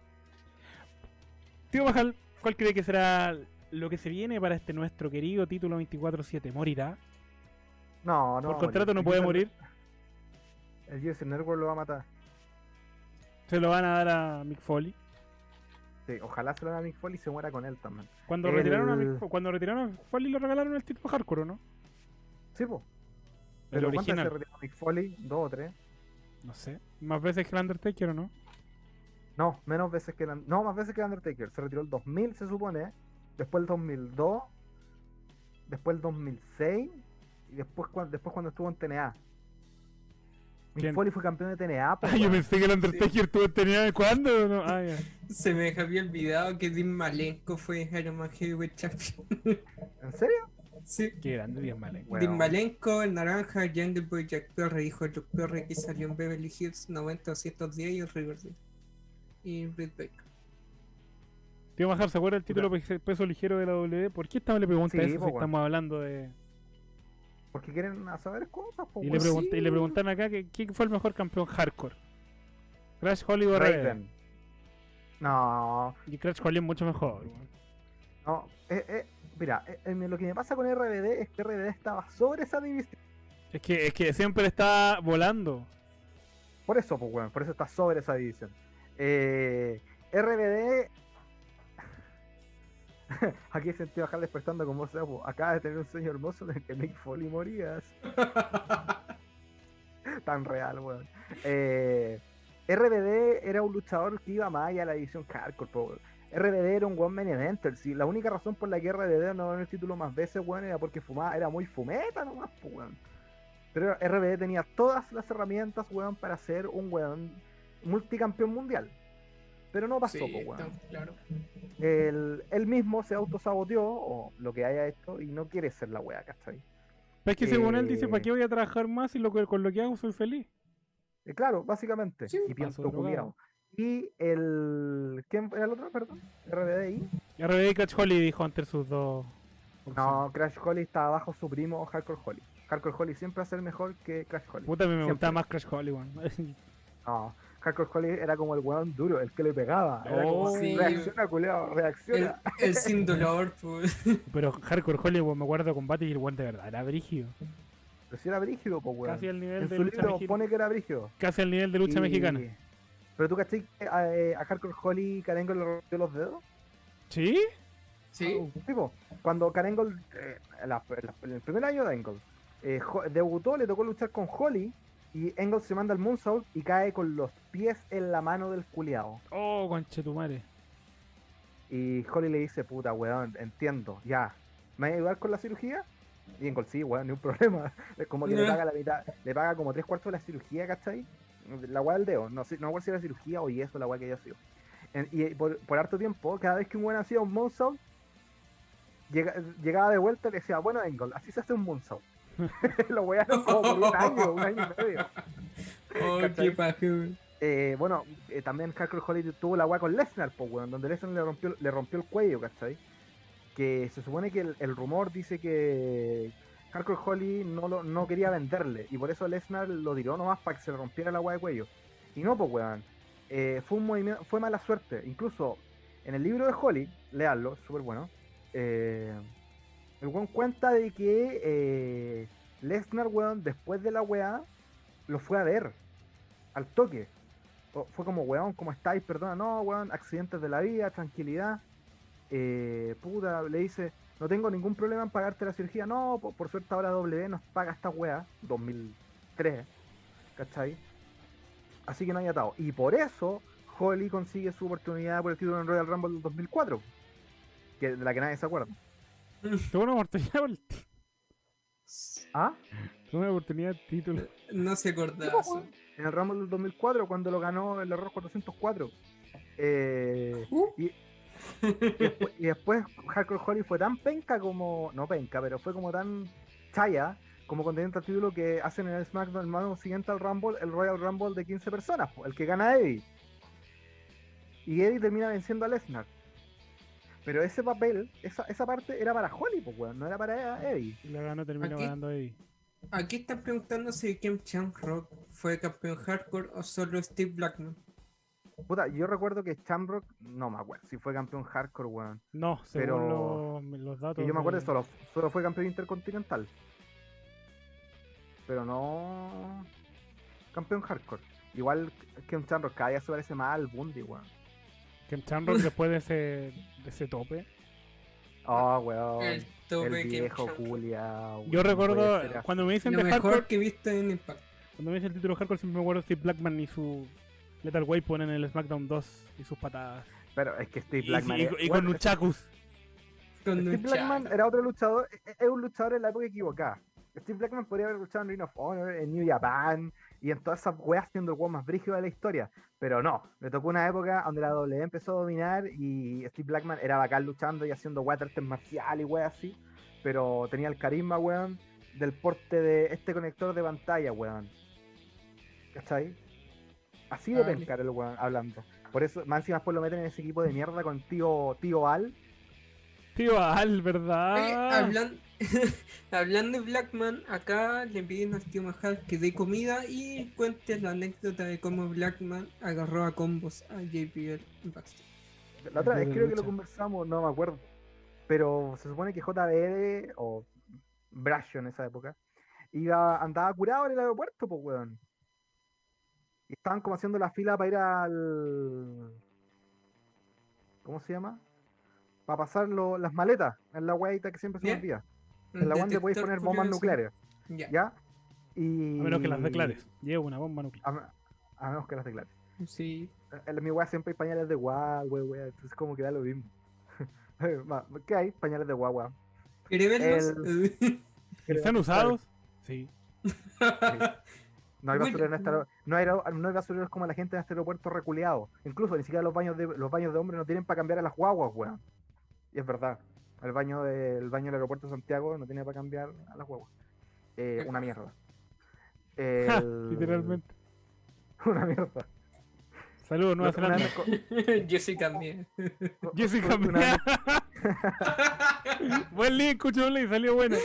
Tío Bajal, ¿cuál cree que será lo que se viene para este nuestro querido título 24-7, ¿morirá? No, no. Por a contrato no puede morir. El US Network lo va a matar. Se lo van a dar a Mick Foley. Sí, ojalá se lo haga a Mick Foley y se muera con él también. Cuando El- retiraron a Mick cuando retiraron a Mick Foley le regalaron el título hardcore, ¿o ¿no? Sí, po. El Pero ¿cuántas original. se retiró Mick Foley? ¿Dos o tres? No sé. Más veces que el Undertaker, ¿o no? No, menos veces que el, no, más veces que el Undertaker. Se retiró el 2000, se supone. Después el 2002. Después el 2006. Y después, después cuando estuvo en TNA. Mick. Foley fue campeón de TNA. Ay, yo pensé que el Undertaker tuvo tenía cuándo, ¿no? Ah. Se me había olvidado que Dean Malenko fue Iron Man Heavyweight Champion. ¿En serio? sí. Qué grande Díaz Malen. Bueno. Dean Malenko, el naranja, Jungle Boy Jack Perry, dijo el Jack Perry que salió en Beverly Hills 90-210 y en Riverdale. Y Britt Baker. Tío Majar, ¿se acuerda el título pe- peso ligero de la W? ¿Por qué estamos le pregunta Sí, eso po, si estamos hablando de. Porque quieren saber cosas. po, Y le, sí, y preguntan acá que, quién fue el mejor campeón hardcore. Crash Holly o RBD. Raven. No, Y Crash Holly es mucho mejor. no. eh, eh, mira, eh, eh, lo que me pasa con RBD es que RBD estaba sobre esa división. Es que, es que siempre está volando. Por eso, pues, por eso está sobre esa división. Eh, RBD. Aquí sentí bajar despertando como sea, pues, acaba de tener un sueño hermoso en el que Mick Foley morías. Tan real, weón. Eh, RBD era un luchador que iba más allá de la división hardcore, po, weón. RBD era un one main eventer. Sí, la única razón por la que RBD no ganó el título más veces, weón, era porque fumaba, era muy fumeta nomás, po, weón. Pero RBD tenía todas las herramientas, weón, para ser un weón multicampeón mundial. Pero no pasó, Sí, po, weón. claro. Él, él mismo se autosaboteó, o lo que haya hecho, y no quiere ser la wea, ¿cachai? Pero es que según él dice, Eh. ¿para qué voy a trabajar más si lo que, con lo que hago soy feliz? Eh, claro, básicamente. Sí, y pienso paso culiao. Y el. ¿Quién era el otro, perdón? RBDI. RBD y Crash Holly dijo antes sus dos. No, Crash Holly está abajo su primo Hardcore Holly. Hardcore Holly siempre va a ser mejor que Crash Holly. Puta, a mí me Siempre. gustaba más Crash Holly, weón. No, Hardcore Holly era como el weón duro, el que le pegaba. Era como, Oh. Sí. reacciona, culiao, El, reacciona. el sin dolor, pues. Pero Hardcore Holly, me acuerdo combate y el weón de verdad era brígido. Pero si era brígido, pues weón. Casi al nivel En de su lucha libro mexicana. pone que era brígido. Casi al nivel de lucha Y- mexicana. Pero tú cachai que a, eh, a Hardcore Holly Karengo le rompió los dedos. ¿Sí? Sí. Tipo, cuando Karengo, eh, en la- en la- en el primer año de Engel, eh, debutó, le tocó luchar con Holly y Engel se manda al moonsault y cae con los pies en la mano del culiao. Oh, conchetumare. Y Holly le dice, puta, weón, entiendo, ya, ¿me vas a ayudar con la cirugía? Y Engel, sí, weón, ni un problema. Es como que le paga la mitad, le paga como tres cuartos de la cirugía, ¿cachai? La weá del dedo, no sé, no recuerdo si era cirugía o yeso la weá que haya sido. Y por, por harto tiempo, cada vez que un weón hacía un moonsault, llega- llegaba de vuelta y le decía, bueno, Engel, así se hace un moonsault. Lo wearon como por un año, un año y medio. Oh, qué paja, weón. Eh, bueno, eh, también Hardcore Holly tuvo la weá con Lesnar, pues weón, donde Lesnar le rompió, le rompió el cuello, ¿cachai? Que se supone que el, el rumor dice que Hardcore Holly no, lo, no quería venderle, y por eso Lesnar lo tiró nomás para que se le rompiera la weá de cuello. Y no, pues weón, eh, fue un movimiento, fue mala suerte. Incluso en el libro de Holly, leanlo, súper bueno, eh, el weón cuenta de que eh, Lesnar, weón, después de la weá, lo fue a ver al toque. Fue como, weón, ¿cómo estáis? Perdona, no, weón, accidentes de la vida, tranquilidad. Eh, puta, le dice, no tengo ningún problema en pagarte la cirugía. No, por, por suerte ahora W nos paga esta weá, 2003, ¿cachai? Así que no hay atado. Y por eso, Holly consigue su oportunidad por el título en Royal Rumble del 2004, que de la que nadie se acuerda. Tuvo una oportunidad por el ti- ¿Ah? Tuvo una oportunidad de título. No se acordaba. En el Rumble del 2004, cuando lo ganó el error 404. Eh, Uh. y, y después, y después Hardcore Holly fue tan penca como. No penca, pero fue como tan chaya como contendiente al título que hacen en el SmackDown el año siguiente al Rumble, el Royal Rumble de 15 personas, el que gana Eddie. Y Eddie termina venciendo a Lesnar. Pero ese papel, esa, esa parte era para Holly, pues, weón, no era para Eddie. Y la ganó, terminó Aquí- ganando Eddie. Aquí están preguntando si Kim Chan Rock fue campeón hardcore o solo Steve Blackman. Puta, yo recuerdo que Shamrock, no me acuerdo si fue campeón hardcore, weón. No, según Pero- los, los datos. Que yo me acuerdo de- solo, solo fue campeón intercontinental. Pero no campeón hardcore. Igual que un Shamrock cada día se parece más al Bundy, weón. Que en Chamrock después de ese, de ese tope. Oh, weón. El El, tope que viejo culia. Yo recuerdo cuando me dicen Lo de mejor hardcore, que he visto en Impact. cuando me dicen el título hardcore siempre me acuerdo de Steve Blackman y su Lethal Weapon en el SmackDown 2 y sus patadas. Pero es que Steve Y, Blackman. y- es- y bueno, con Nunchakus. Con Steve Blackman era otro luchador, e- e- es un luchador en la época equivocada. Steve Blackman podría haber luchado en Ring of Honor, en New Japan y en todas esas weas siendo el weón más brígido de la historia. Pero no, le tocó una época donde la W empezó a dominar y Steve Blackman era bacán luchando y haciendo weas de artes marcial y weas así. Pero tenía el carisma, weón, del porte de este conector de pantalla, weón. ¿Cachai? Así de pescar el weón hablando. Por eso, más encima después lo meten en ese equipo de mierda con tío, tío Al. Tío Al, Oye, ¿verdad? hablan- hablando de Blackman, acá le piden al tío Mahal que dé comida y cuente la anécdota de cómo Blackman agarró a combos a JPL en backstage. La otra vez creo que lo conversamos, no me acuerdo. Pero se supone que JBL o Brasho en esa época iba, andaba curado en el aeropuerto, pues weón. Y estaban como haciendo la fila para ir al. ¿Cómo se llama? Para pasar lo- las maletas en la weita que siempre se me olvida. Un En la donde podéis poner bombas nucleares, Ya. ¿ya? Y. A menos que las declares. Llevo una bomba nuclear. A, a menos que las declares. Sí. En mi weá siempre hay pañales de guagua, weá, entonces como que da lo mismo. ¿Qué hay? Pañales de guagua. ¿Quiere verlos? ¿Están usados? Sí. No hay Bueno. basureros en este no hay, no hay basureros como la gente en este aeropuerto reculeado. Incluso ni siquiera los baños de los baños de hombres no tienen para cambiar a las guaguas, weón. Y es verdad. El baño del baño del aeropuerto de Santiago no tiene para cambiar a las guaguas. Eh, una mierda. El- Literalmente. Una mierda. Saludos, Nueva Zelanda. Jessica una Mea. vez- Buen link, escuchóle y salió bueno.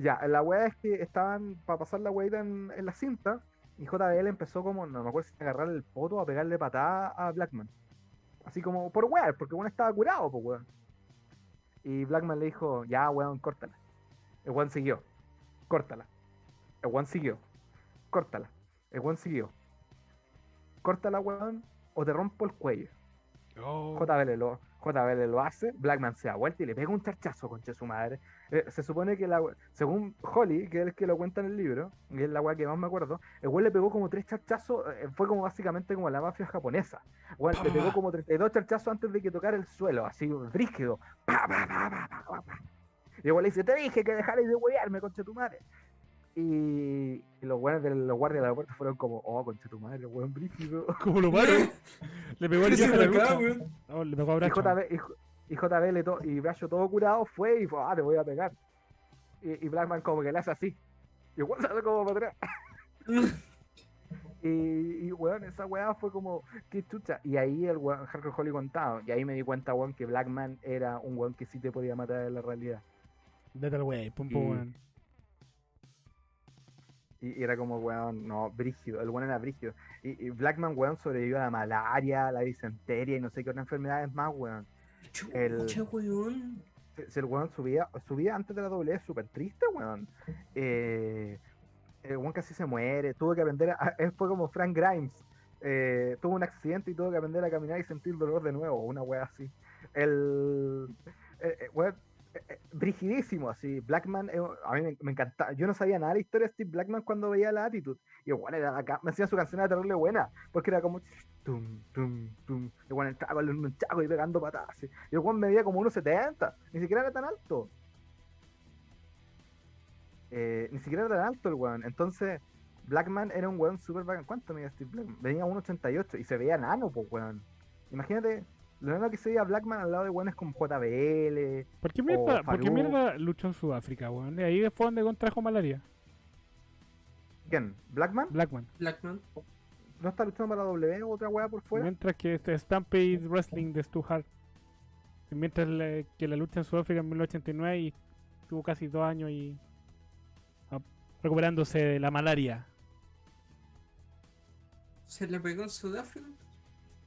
Ya, la weá es que estaban para pasar la weá en, en la cinta y JBL empezó como, no me acuerdo si a agarrar el poto a pegarle patada a Blackman. Así como por weá, porque weón estaba curado, pues weón. Y Blackman le dijo, ya weón, córtala. El weón siguió, córtala. El weón siguió, córtala. El weón siguió. Córtala, weón, o te rompo el cuello. Oh. JBL lo, JBL lo hace, Blackman se da vuelta y le pega un charchazo, concha su madre. Eh, se supone que la según Holly, que es el que lo cuenta en el libro, y es la weá que más me acuerdo, el weón le pegó como tres charchazos, eh, fue como básicamente como la mafia japonesa. Weón, le pegó como 32 charchazos antes de que tocara el suelo, así brígido. Pa, pa, pa, pa, pa, pa, pa. Y el weón le dice, te dije que dejarais de huevearme, concha tu madre. Y, y los weones de los guardias del aeropuerto fueron como, oh, concha tu madre, weón brígido. ¿Cómo lo paro? Le pegó el viaje a la lucha. weón. No, le pegó a Bracho. Y, y JBL to- y Bracho todo curado fue y fue, ah, te voy a pegar. Y, y Blackman como que le hace así. Y igual se hace como para atrás. Y, y weón, esa weá fue como, qué chucha. Y ahí el weón, Hardcore Holly contaba. Y ahí me di cuenta, weón, que Blackman era un weón que sí te podía matar en la realidad. Al wey, pum pum, Y- weón. Y, y era como, weón, no, brígido. El weón era brígido. Y, y Blackman, weón, sobrevivió a la malaria, la disentería y no sé qué otras enfermedades más, weón. El- weón. Si el weón subía, subía antes de la doble súper triste, weón. Eh, el weón casi se muere, tuvo que aprender a. Fue como Frank Grimes. eh, tuvo un accidente y tuvo que aprender a caminar y sentir dolor de nuevo, una weá así. El. eh, eh, weón, eh, eh, brigidísimo, así. Blackman, eh, a mí me, encantaba. Yo no sabía nada de la historia de Steve Blackman cuando veía la actitud. Y weón era acá, me hacía su canción de terrible buena, porque era como. Tum, tum, tum. Weón entraba con un chaco y pegando patadas. Y el weón medía como 1,70. Ni siquiera era tan alto. Eh, ni siquiera era tan alto el weón. Entonces, Blackman era un weón súper bacán. ¿Cuánto medía Steve Blackman? Venía 1,88 y se veía nano, pues weón. Imagínate lo nano que se veía Blackman al lado de weones como JBL. ¿Por qué mierda, ¿por qué Farouk. mierda luchó en Sudáfrica, weón? De ahí fue donde contrajo malaria. ¿Quién? ¿Blackman? Blackman. Blackman. ¿No está luchando para la W o otra weá por fuera? Mientras que este Stampede Wrestling de Stu Hart. Mientras la- que la lucha en Sudáfrica en 1989 y tuvo casi dos años y ah, recuperándose de la malaria. ¿Se le pegó en Sudáfrica?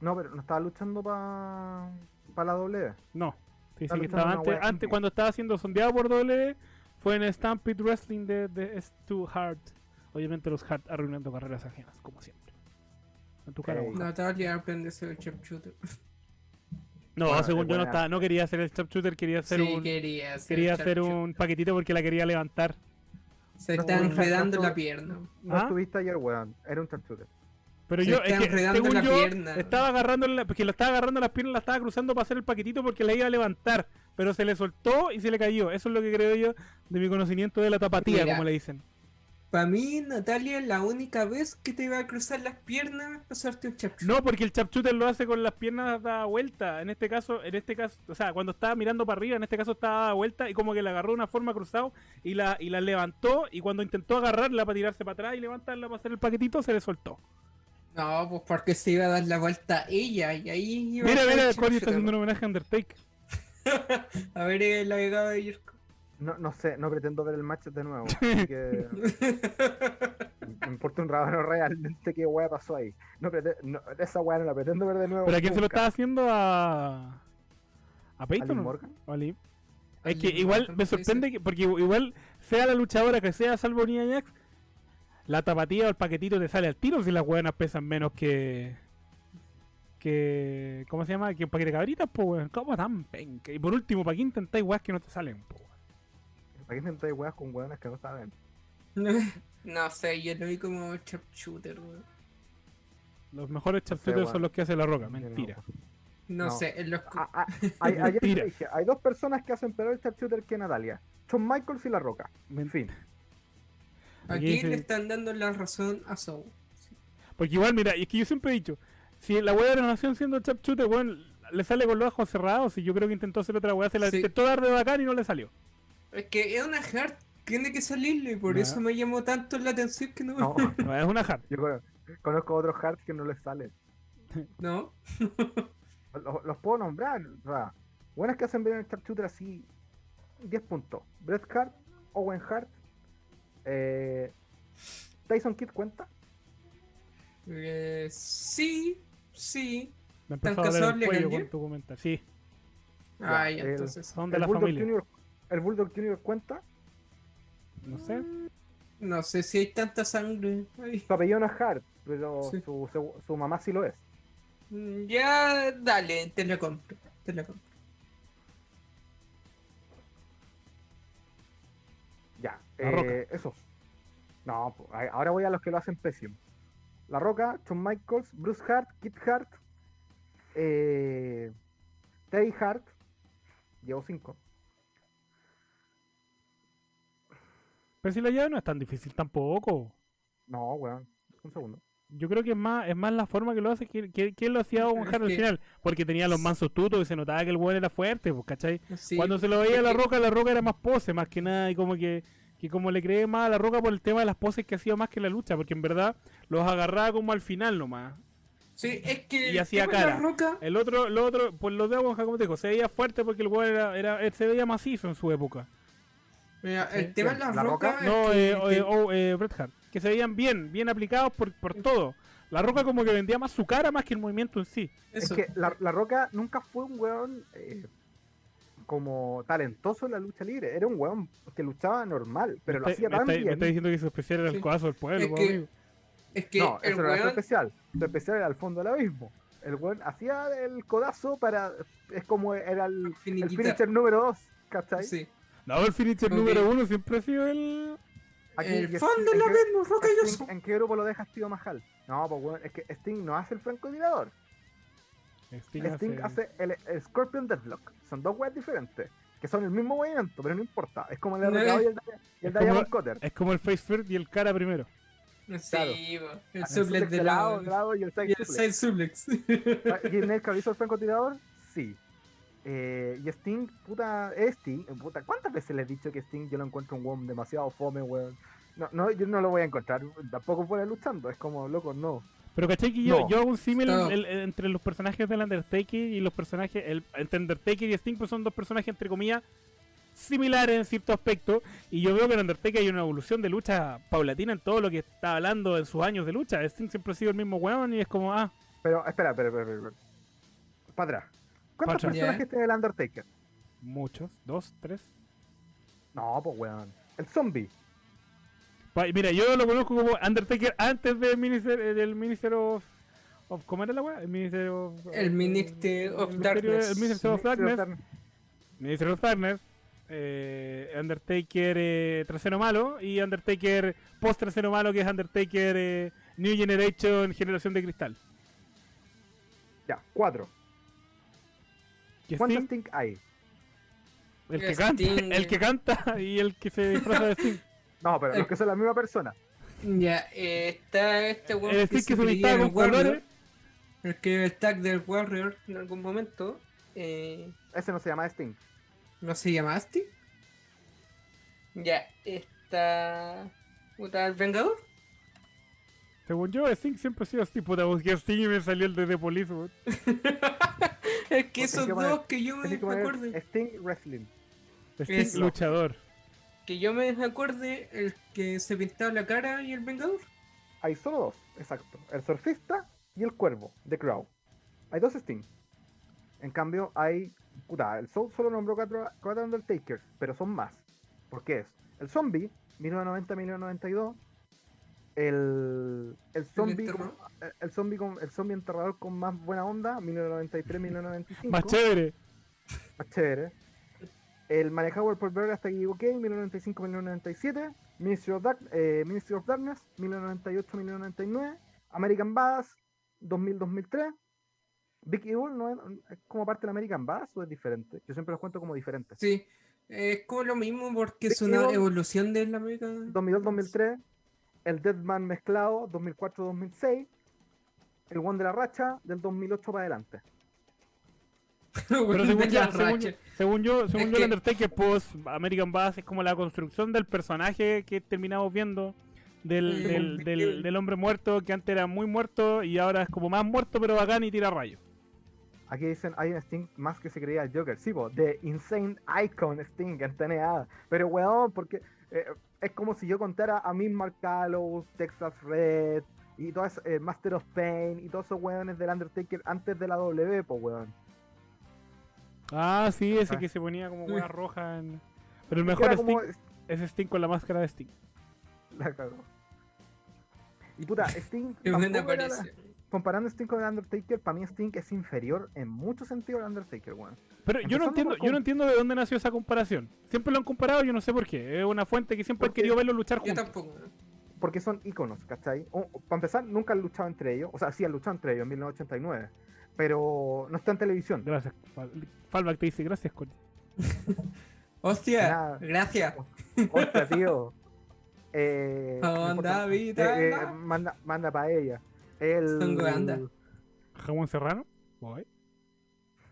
No, pero no estaba luchando para la W. No. Sí, sí, estaba antes, antes cuando estaba siendo sondeado por W, fue en Stampede Wrestling de, de S Too Hard. Obviamente los Hard arruinando carreras ajenas, como siempre. En tu cara, Ey. Juan. Natalia aprende a ser sharpshooter. No, Bueno, según es yo no estaba, no quería hacer el sharpshooter, quería hacer sí, un quería hacer quería hacer sharpshooter. un paquetito porque la quería levantar. Se No, está no, enredando no, la no. pierna. No ¿Ah? estuviste ayer, weón. Era un sharpshooter. Pero Se yo, es que, según yo, pierna. estaba agarrando, la, porque lo estaba agarrando las piernas, la estaba cruzando para hacer el paquetito porque la iba a levantar. Pero se le soltó y se le cayó. Eso es lo que creo yo de mi conocimiento de la tapatía, Mira. como le dicen. Para mí, Natalia, la única vez que te iba a cruzar las piernas es pasarte un sharpshooter. No, porque el sharpshooter lo hace con las piernas da vuelta. En este caso, en este caso, o sea, cuando estaba mirando para arriba, en este caso estaba da vuelta y como que la agarró de una forma cruzado y la, y la levantó y cuando intentó agarrarla para tirarse para atrás y levantarla para hacer el paquetito, se le soltó. No, pues porque se iba a dar la vuelta ella y ahí iba Mira, a mira, el Cody está haciendo un homenaje a Undertaker. A ver eh, la llegada de Jericho. No, no sé, no pretendo ver el match de nuevo. Así que me importa un rábano realmente qué weá pasó ahí. No no, esa weá no la pretendo ver de nuevo. ¿Pero a quién se lo estaba haciendo? ¿A, a ¿A Peyton? Morgan? o a Liv? Es que igual me sorprende que, porque igual sea la luchadora que sea, salvo Nia Jax, la tapatía o el paquetito te sale al tiro si las hueonas pesan menos que. que. ¿Cómo se llama? Que un paquete de cabritas, pues weón. ¿Cómo tan penca? Y por último, ¿para qué intentáis weas que no te salen, po, weón? ¿Para qué intentáis weas con weonas que no saben? No sé, yo lo vi como sharpshooter, weón. Los mejores sé, chaptuters son los que hace la roca, mentira. No, No. sé, en los... Ah, ah, hay, ayer te Mentira. dije, hay dos personas que hacen peor el sharpshooter que Natalia. Shawn Michaels y La Roca. En fin. Aquí le están dando la razón a Soul. Porque igual, mira, y es que yo siempre he dicho, si la wea de la nación siendo chapchute, weón, le sale con los ojos cerrados, y yo creo que intentó hacer otra wea, se la Sí. intentó dar de bacán y no le salió. Es que es una hard, tiene que salirle, y por eso me llamó tanto la atención que no. No, No, es una hard. yo cono- conozco otros hearts que no les salen. ¿No? Los, los puedo nombrar. O sea, buenas que hacen bien el sharpshooter así. 10 puntos. Bret Hart, Owen Hart, eh, Tyson Kidd cuenta. Eh, sí, sí. Me empezó a ¿Tan doler el le cuello con tu comentario. Sí, Ya, Ay, el- entonces. son de el, la Bulldog familia. Junior, el Bulldog Junior cuenta. No sé. No sé si hay tanta sangre. ahí. Su apellido no es Hart, pero Sí. su, su, su mamá sí lo es. Mm, Ya, dale, te la compro. Te la compro. La eh, Roca. esos. No, po, a- ahora voy a los que lo hacen pésimo. La Roca, Shawn Michaels, Bruce Hart, Kit Hart, eh, Teddy Hart. Llevo 5. Pero si la llave no es tan difícil tampoco. No, weón. Un segundo. Yo creo que es más, es más la forma que lo hace que, que, que lo hacía Owen Es Hart al final. Porque tenía los mansos tutos y se notaba que el weón era fuerte, pues, ¿cachai? Sí, Cuando se lo veía a la roca, la roca era más pose, más que nada, y como que, que como le creé más a la roca por el tema de las poses que hacía más que la lucha, porque en verdad los agarraba como al final nomás. Sí, es que. Y hacía el cara. La roca, El otro, lo otro, pues los de Hart, como te digo, se veía fuerte porque el weón era, era, se veía macizo en su época. mira, Sí. el tema de la, ¿La roca. No, que- eh, que- eh, oh, eh, Bret Hart, que se veían bien, bien aplicados por, por todo. La roca como que vendía más su cara más que el movimiento en sí. eso. Es que la, la Roca nunca fue un weón eh, como talentoso en la lucha libre. Era un weón que luchaba normal, pero me lo está, hacía me tan está- me bien. está diciendo que su especial era el Sí. codazo del pueblo, Es que- amigo. Es que no, el eso no era su weón. especial. Su especial era al fondo del abismo. El weón hacía el codazo para. Es como era el, el finisher número 2, ¿cachai? Sí. No, el finisher Ok. número uno siempre ha sido el... Aquí, el fondo del ¿en qué- abismo, roca. ¿En qué grupo lo deja Steve Mahal? No, pues weón, es que Sting no hace el francotirador. Sting Sting hace- hace el, el Scorpion Deadlock. Son dos weas diferentes. Que son el mismo movimiento, pero no importa. Es como el es- y el, y el Diamond Cutter. Es como el face first y el cara primero. Sí, el El suplex de lado. de lado y el side Y el suplex. side suplex. ¿Y en el hizo el francotirador? Sí. Eh, y Sting, puta, Sting, puta, ¿cuántas veces le he dicho que Sting yo lo encuentro un weón demasiado fome, weón? No, no, yo no lo voy a encontrar, tampoco fuera luchando, es como, loco, no. Pero ¿cachai que yo, No. yo hago un símil entre los personajes del Undertaker y los personajes... El, entre Undertaker y Sting pues son dos personajes entre comillas similares en cierto aspecto. Y yo veo que en Undertaker hay una evolución de lucha paulatina en todo lo que está hablando en sus años de lucha. Sting siempre ha sido el mismo weón y es como, ah, Pero, espera, espera, espera. espera. Para atrás. ¿Cuántos personajes tiene el Undertaker? muchos, dos, tres. No, pues weón. El zombie. Mira, yo lo conozco como Undertaker antes del Minister, eh, del Minister of, of- ¿Cómo era la weá? El Minister of. El Minister of el Darkness. El Minister of Darkness. Minister of Darkness. eh, Undertaker eh, trasero malo. Y Undertaker post trasero malo, que es Undertaker eh, New Generation Generación de Cristal. Ya, cuatro. ¿Cuántos Sting, hay? el que canta, el que canta y el que se disfraza de Sting. No, pero Eh. los que son la misma persona. Ya, eh, está este weón El que Sting se que se con colores. El que el tag del Warrior en algún momento. Eh, Ese no se llama Sting. ¿No se llama Asti? Ya, está. Puta, el Vengador. Según yo, Sting siempre ha sido así. Puta, busqué a Sting y me salió el de The Police. weón. es que Porque esos que dos poner- que yo me poner acuerde. Sting Wrestling. Sting Eso. luchador. Que yo me acuerde el que se pintaba la cara y el Vengador. Hay solo dos, exacto. El surfista y el cuervo, The Crow. Hay dos Sting. En cambio, hay. Puta, el Soul solo nombró cuatro, cuatro Undertakers, pero son más. ¿Por qué es? El zombie, 1990-1992. El, el zombie con- enterrador? el, el zombie con, el zombie enterrador con más buena onda, 1993-1995. Más chévere. más chévere. El manejado por Berger hasta que llegó Kane, 1995-1997. Ministry of, Dark, eh, Ministry of Darkness, 1998-1999. American Badass, 2000-2003. Big Evil no es, es como parte del American Badass o es diferente. Yo siempre los cuento como diferentes. Sí. Es como lo mismo porque es una Evil. evolución del América. 2002-2003. El Deadman mezclado, 2004-2006. El One de la Racha, del 2008 para adelante. Pero según, yo, según, yo- según yo, según Es yo, que- el Undertaker post American Bass es como la construcción del personaje que terminamos viendo del, del, del- del hombre muerto que antes era muy muerto y ahora es como más muerto pero bacán y tira rayos. Aquí dicen, hay un Sting más que se creía el Joker. Sí, po, The Insane Icon Sting en TNA. Pero weón, porque eh, es como si yo contara a Mick Mark Gallows, Texas Red, y todo eso, eh, Master of Pain, y todos esos weones del Undertaker antes de la W, pues weón. Ah, sí, ese que se ponía como hueá roja. en- Pero el mejor Sting como- es Sting con la máscara de Sting. La cagó. Y puta, Sting, era la- comparando Sting con el Undertaker, para mí Sting es inferior en muchos sentidos al Undertaker, weón. Pero yo no entiendo, yo no entiendo de dónde nació esa comparación. Siempre lo han comparado, yo no sé por qué. Es una fuente que siempre han Porque- querido verlo luchar Yo juntos. tampoco. Porque son íconos, ¿cachai? O, para empezar, nunca han luchado entre ellos. O sea, sí han luchado entre ellos en 1989. Pero no está en televisión. Gracias. Fal- Fallback te dice gracias, Cody. Hostia, Nada. gracias. Hostia, tío. Eh, Onda, vida, Eh, eh, anda. manda, manda para ella. El, anda. Jamón serrano. Voy.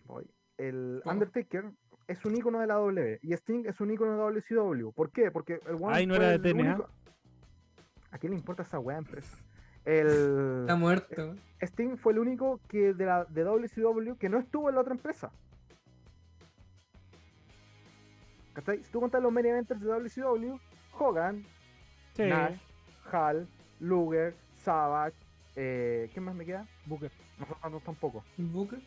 voy. el Oh. Undertaker es un ícono de la W. Y Sting es un ícono de WCW. ¿Por qué? Porque el one Ay, no era de el TNA. único- ¿A quién le importa esa weá empresa? El... Está muerto. Sting fue el único que de la de WCW que no estuvo en la otra empresa. ¿Cachai? Si tú contas los main eventers de WCW, Hogan, Sí. Nash, Hall, Luger, Savage, eh, ¿quién más me queda? Booker. Nosotros tampoco. Booker.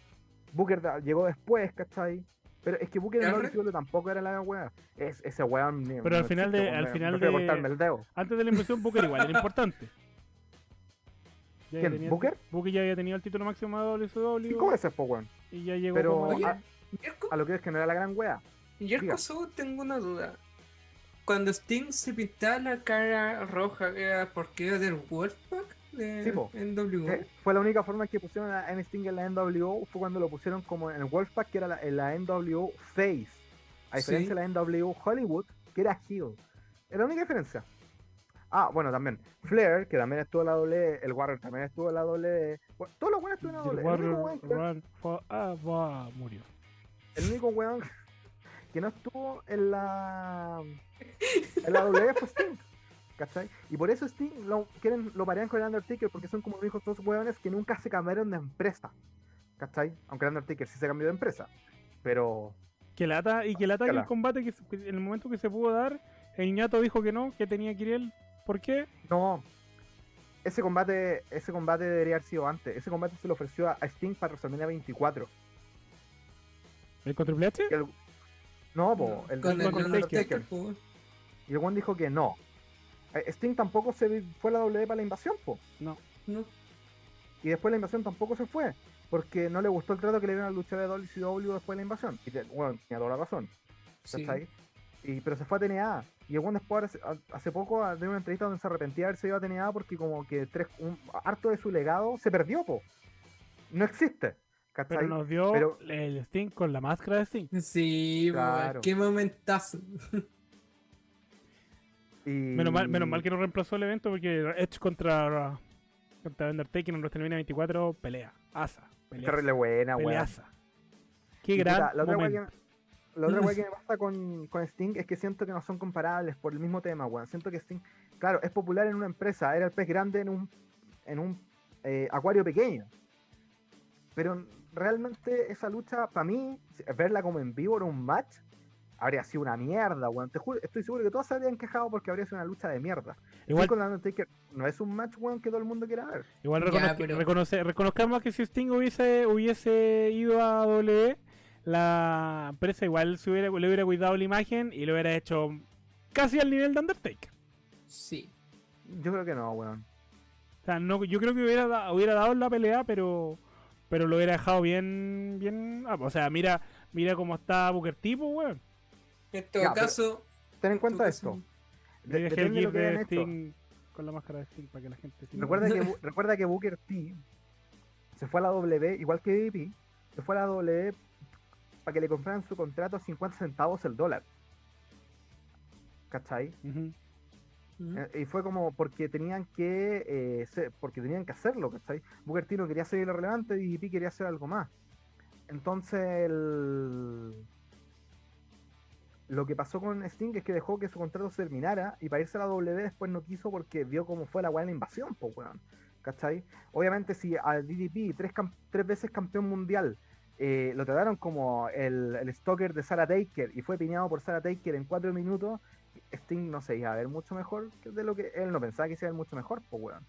Booker da- llegó después, ¿cachai? Pero es que Booker en. WCW tampoco era la weá. Es, ese weón. Pero al no final existe, de- al final de- cortarme el dedo. Antes de la inversión, Booker igual era importante. Ya ¿Quién? ¿Booker? Booker ya había tenido el título máximo de WCW Cinco veces, po, weón. y ya llegó Pero como... Oye, a, lo que es que no era la gran weá. Yerko diga. Sou, tengo una duda. Cuando Sting se pintaba la cara roja, ¿era porque era del Wolfpack? De Sí, po. NWO. Eh, fue la única forma que pusieron a N Sting en la NWO fue cuando lo pusieron como en el Wolfpack que era la, en la NWO Face a diferencia Sí. de la NWO Hollywood que era Heel es la única diferencia ah bueno también Flair que también estuvo en la W el Warrior también estuvo en la bueno, todos los buenos estuvieron en la W el único, Warrior weón que- murió. el único weón que no estuvo en la en la W fue Sting ¿cachai? y por eso Sting lo quieren lo parean con el Undertaker porque son como dijo dos weones que nunca se cambiaron de empresa ¿cachai? aunque el Undertaker sí se cambió de empresa pero Que lata, y que lata que el combate, que en el momento que se pudo dar, el ñato dijo que no, que tenía que ir él. ¿Por qué? No. Ese combate, ese combate debería haber sido antes. Ese combate se lo ofreció a a Sting para WrestleMania 24. ¿El con Triple H? El- No, po, No, el con con el. Undertaker, po. Y el Juan dijo que no. Eh, Sting tampoco se fue a la W para la invasión, po. No. No. Y después la invasión tampoco se fue. Porque no le gustó el trato que le dieron al luchador de WCW después de la invasión. Y bueno, tenía toda la razón. Sí. ¿cachai? Y, pero se fue a TNA. Y el después, hace, poco, a- de una entrevista donde se arrepentía de haberse ido a TNA porque como que tres, un, harto de su legado se perdió, po. No existe. ¿Cachai? Pero nos dio Pero- el Sting con la máscara de Sting. Sí, Claro. qué momentazo. Y- Menos mal, menos mal que no reemplazó el evento porque Edge contra, contra Undertaker en WrestleMania 24 pelea. Asa. Pelea. Terrible buena. Peleaza. Qué Y gran puta, la otra wea momento. La otra wea que me pasa con, con Sting es que siento que no son comparables por el mismo tema, weón. Siento que Sting, claro, es popular en una empresa, era el pez grande en un, en un eh, acuario pequeño. Pero realmente esa lucha, para mí, verla como en vivo en un match, habría sido una mierda, weón. Te juro, estoy seguro que todos se habrían quejado porque habría sido una lucha de mierda. Igual, con Undertaker no es un match, weón, que todo el mundo quiera ver. igual Ya, reconoz- pero- reconoce- reconozcamos que si Sting hubiese, hubiese ido a W, la empresa igual se hubiera, le hubiera cuidado la imagen y lo hubiera hecho casi al nivel de Undertaker. Sí. Yo creo que no, weón. O sea, no, yo creo que hubiera, da- hubiera dado la pelea, pero pero lo hubiera dejado bien, bien. ah, O sea, mira, mira cómo está Booker T, pues, weón. En todo Ya, pero- ten en cuenta esto. De- de lo que de. Sting con la máscara de Sting para que la gente se Recuerda que, recuerda que Booker T se fue a la W, igual que DDP, se fue a la W para que le compraran su contrato a 50 centavos el dólar. ¿Cachai? Eh, y fue como porque tenían que eh, ser- porque tenían que hacerlo, ¿cachai? Booker T no quería ser irrelevante y DDP quería hacer algo más. Entonces el... lo que pasó con Sting es que dejó que su contrato se terminara y para irse a la W después no quiso porque vio cómo fue la weá de la invasión, pues weón. ¿Cachai? Obviamente si a DDP, tres, tres veces campeón mundial, eh, lo trataron como el, el stalker de Sarah Taker y fue piñado por Sarah Taker en cuatro minutos, Sting no se iba a ver mucho mejor que de lo que él no pensaba que se iba a ver mucho mejor, pues weón.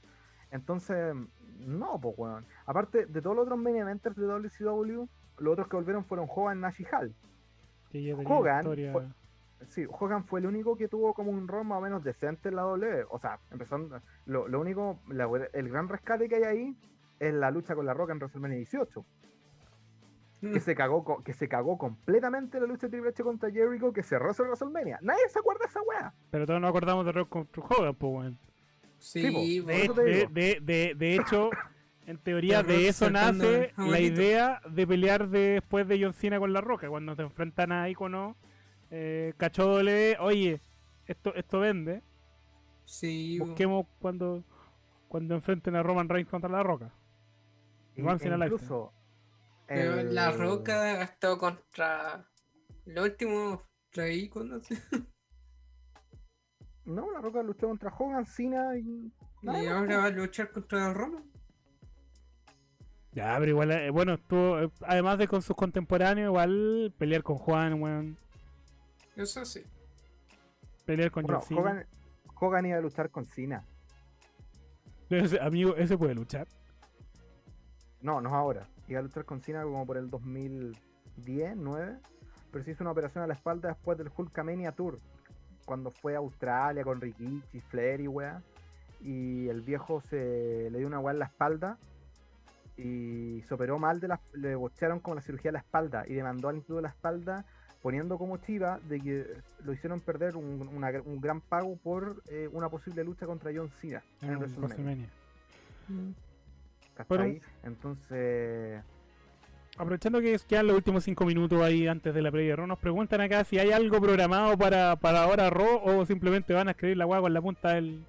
Entonces, no, pues weón. Aparte de todos los otros main eventers de WCW, los otros que volvieron fueron Hogan, Nash y Hall. Que Hogan fue- Sí, Hogan fue el único que tuvo como un rol más o menos decente en la W. O sea, empezando, lo, lo único, la- el gran rescate que hay ahí es la lucha con la Roca en WrestleMania 18. Que se cagó, que se cagó completamente la lucha de Triple H contra Jericho que cerró ese WrestleMania. Nadie se acuerda de esa wea. Pero todos nos acordamos de Rock contra Hogan, pues, weón. Sí. De, te de, de, de, de hecho, en teoría de eso nace la idea de pelear después de John Cena con La Roca, cuando se enfrentan a Icono, eh, Cacho W, oye, esto, esto vende, Sí, busquemos cuando, cuando enfrenten a Roman Reigns contra La Roca. Y- Once e incluso. Pero el- La Roca ha estado contra lo último traí cuando se- No, la Roca luchó contra Hogan, Cena y. nada y ahora va a luchar contra el Roman. Ya, pero igual, eh, bueno, estuvo, eh, además de con sus contemporáneos, igual pelear con Juan, weón, Eso sí. pelear con Bueno, John Cena. Hogan, Hogan iba a luchar con Cena. Ese- amigo, ese puede luchar. No, no ahora. Iba a luchar con Cena como por el 2010, 9. Pero se hizo una operación a la espalda después del Hulkamania Tour. Cuando fue a Australia con Rikichi, Flair y weá. Y el viejo se le dio una weá en la espalda. Y se operó mal de la. Le bochearon como la cirugía de la espalda. Y demandó al Instituto de la Espalda poniendo como chiva de que lo hicieron perder un, una- un gran pago por eh, una posible lucha contra John Cena en en WrestleMania. WrestleMania. Entonces. Aprovechando que quedan los últimos cinco minutos ahí antes de la previa de Raw, nos preguntan acá si hay algo programado para, para ahora Raw o simplemente van a escribir la guagua con la punta del,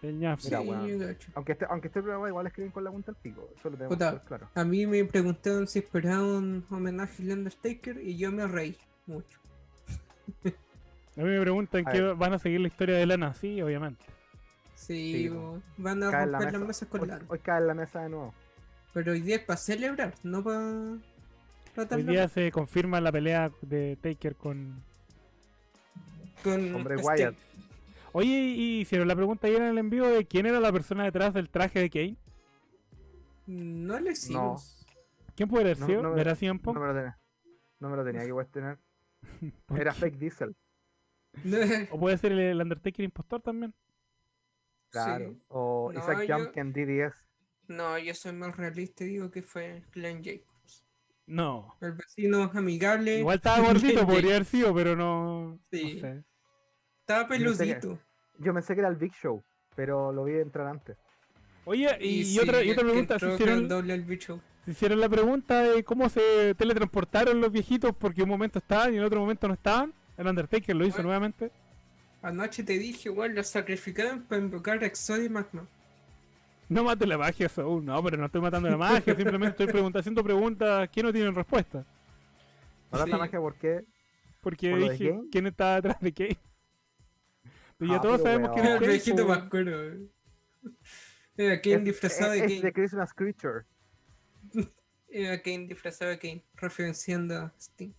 del ñaf. Mira, sí. Aunque esté, aunque esté el programa, igual escriben con la punta al pico. Eso lo tenemos claro. A mí me preguntaron si esperaba un homenaje al Undertaker y yo me reí mucho. A mí me preguntan A que van a seguir la historia de Lana, sí, obviamente. Sí, Sí, van a Cae en la romper las mesa. mesas con Hoy, hoy cae en la mesa de nuevo. Pero hoy día es para celebrar, no para. No tan Hoy día se confirma la pelea de Taker con. Con Hombre este- Wyatt. Oye, y hicieron la pregunta ayer en el envío de quién era la persona detrás del traje de Kane. No le hicimos. ¿Quién puede haber No, sido? no me- ¿Verá CM No me lo tenía. No me lo tenía que cuestionar. ¿Por Era qué? fake diesel. O puede ser el Undertaker impostor también. Claro. Sí. O No, Isaac yo- Jump en DDS. No, yo soy más realista y digo que fue Glenn Jacobs. No. El vecino amigable. Igual estaba gordito, podría haber sido, pero no. Sí. No sé. Estaba peludito. Yo pensé que era el Big Show, pero lo vi entrar antes. Oye, y, sí, otra, y otra pregunta: ¿se hicieron, doble al bicho. se hicieron la pregunta de cómo se teletransportaron los viejitos porque un momento estaban y en otro momento no estaban? El Undertaker lo hizo Bueno. nuevamente. Anoche te dije, igual lo sacrificaron para invocar a Exodia Magma. No mate la magia, Saúl. No, pero no estoy matando la magia. simplemente estoy pregunta- haciendo preguntas que no tienen respuesta. Da Sí. la magia porque Porque ¿Por dije quién está detrás de Kane. Pero ya Ah, todos pero sabemos quién weón. es el Kane. viejito más cuero. Era Kane es, disfrazado es- de es Kane. de Christmas Creature. Era Kane disfrazado de Kane, referenciando a Sting.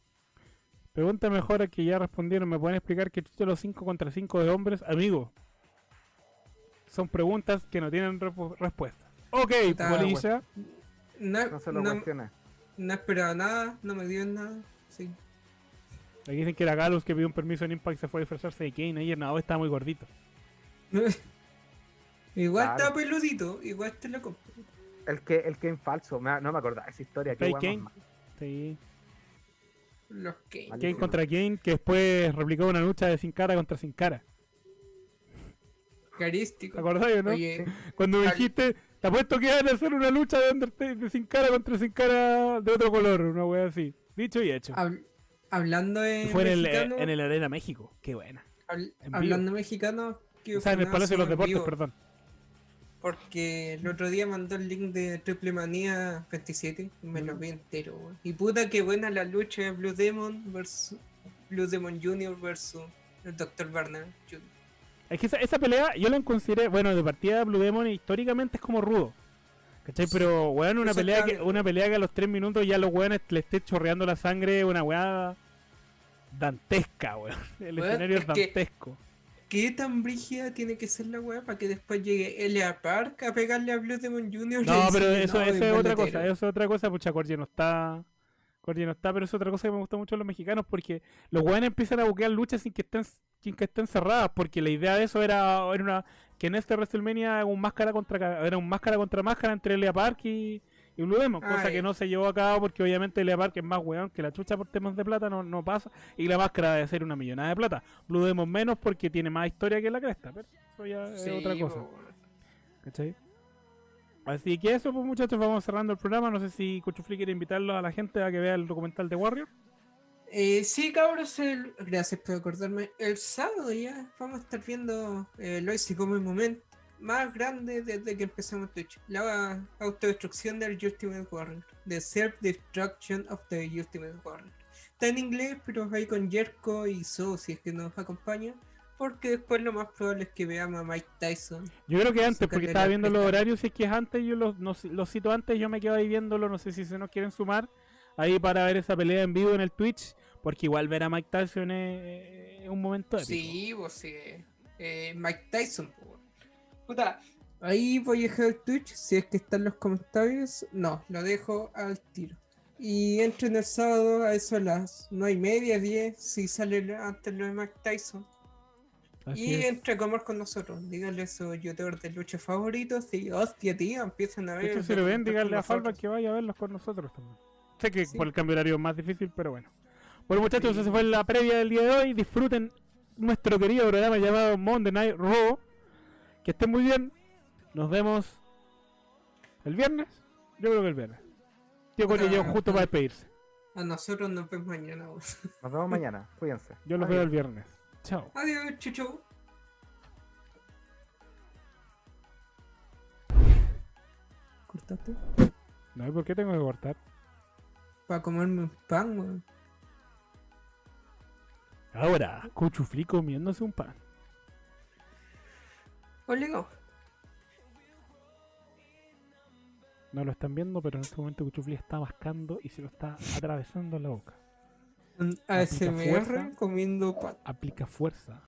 Pregunta mejor a que ya respondieron. ¿Me pueden explicar qué chucha los 5 contra 5 de hombres? Amigo. Son preguntas que no tienen respuesta. Ok, Está Polilla. No, No se lo no, no esperaba nada, no me dio nada. Sí. Aquí dicen que era Galus que pidió un permiso en Impact y se fue a disfrazarse de Kane. Ayer no, está muy gordito. igual Claro. estaba peludito, igual te lo compro. El que el Kane falso. me- no me acordaba esa historia. qué Fake Kane. Sí. Los Kane. Kane contra Kane, que después replicó una lucha de sin cara contra sin cara. Carístico. ¿Te acordás, no? Oye, Cuando me dijiste, te apuesto que van a hacer una lucha de, Undertaker de sin cara contra sin cara de otro color, una wea así. Dicho y hecho. hab- hablando de Y fue en el, mexicano, en el Arena México. Qué buena. habl- en vivo. hablando mexicano, que O sea, en el Palacio de los Deportes, vivo, perdón. Porque el otro día mandó el link de Triple Manía 27 y me lo Mm. vi entero. weón. Y puta que buena la lucha de Blue Demon versus Blue Demon Jr. versus el Dr. Barner Jr. Es que esa, esa pelea yo la consideré, bueno, de partida Blue Demon históricamente es como rudo. ¿Cachai? Sí. Pero, weón, una Eso pelea, que, una pelea que a los 3 minutos ya los weones le esté chorreando la sangre, una weá dantesca, weón. El Weón, escenario es dantesco. ¿Qué tan brígida tiene que ser la weá para que después llegue Elia Park a pegarle a Blue Demon Jr.? No, pero eso, "No, eso es otra cosa, tiro"? eso es otra cosa, pucha, Corgi no está. Corgi no está, pero es otra cosa que me gusta mucho de los mexicanos porque los weones empiezan a buquear luchas sin que estén sin que estén cerradas, porque la idea de eso era, era una que en este WrestleMania era un máscara contra era un máscara contra máscara entre Elia Park y, y Blue Demon, cosa que no se llevó a cabo porque obviamente Elia Park es más weón que la chucha por temas de plata no, no pasa, y la máscara debe ser una millonada de plata. Blue Demon menos porque tiene más historia que la cresta, pero eso ya Sí, es otra cosa. po. ¿Cachai? Así que eso, pues muchachos, vamos cerrando el programa. No sé si Cuchufli quiere invitarlo a la gente a que vea el documental de Warrior. Eh, sí, cabros, el- gracias por acordarme. El sábado ya vamos a estar viendo eh, hoy sí como el momento más grande desde que empezamos Twitch. La autodestrucción del Ultimate Warrior. The Self-Destruction of the Ultimate Warrior. Está en inglés, pero ahí con Jerko y So, si es que nos acompaña. Porque después lo más probable es que veamos a Mike Tyson. Yo creo que antes, porque estaba viendo los horarios. Si es que es antes, yo los, no los cito antes. Yo me quedo ahí viéndolo. No sé si se nos quieren sumar ahí para ver esa pelea en vivo en el Twitch. Porque igual ver a Mike Tyson es, es un momento épico. Sí, pues sí. eh, Mike Tyson. Puta, ahí voy a dejar el Twitch. Si es que están los comentarios, no, lo dejo al tiro. Y entren el sábado a eso a las 9 y media, 10, si sale antes lo de Mike Tyson. Así y es. entre a comer con nosotros. Díganle a sus youtubers de lucha favoritos. Y hostia, tío, empiezan a ver. el si lo ven, díganle a Falva que vaya a verlos con nosotros también. Sé que Sí. por el cambio de horario es más difícil, pero bueno. Bueno, muchachos, Sí. esa fue la previa del día de hoy. Disfruten nuestro querido programa llamado Monday Night Raw. Que estén muy bien. Nos vemos el viernes. Yo creo que el viernes. Tío Coño llegó justo para despedirse. A nosotros nos vemos mañana. weón. Nos vemos mañana. Cuídense. Yo los Adiós. veo el viernes. Chao. Adiós, chuchu. ¿Cortaste? No, ¿y por qué tengo que cortar? Para comerme un pan, weón. Ahora, Cuchufli comiéndose un pan. Olegado. No lo están viendo, pero en este momento Cuchufli está mascando y se lo está atravesando en la boca. Aplica ASMR fuerza. comiendo. Aplica fuerza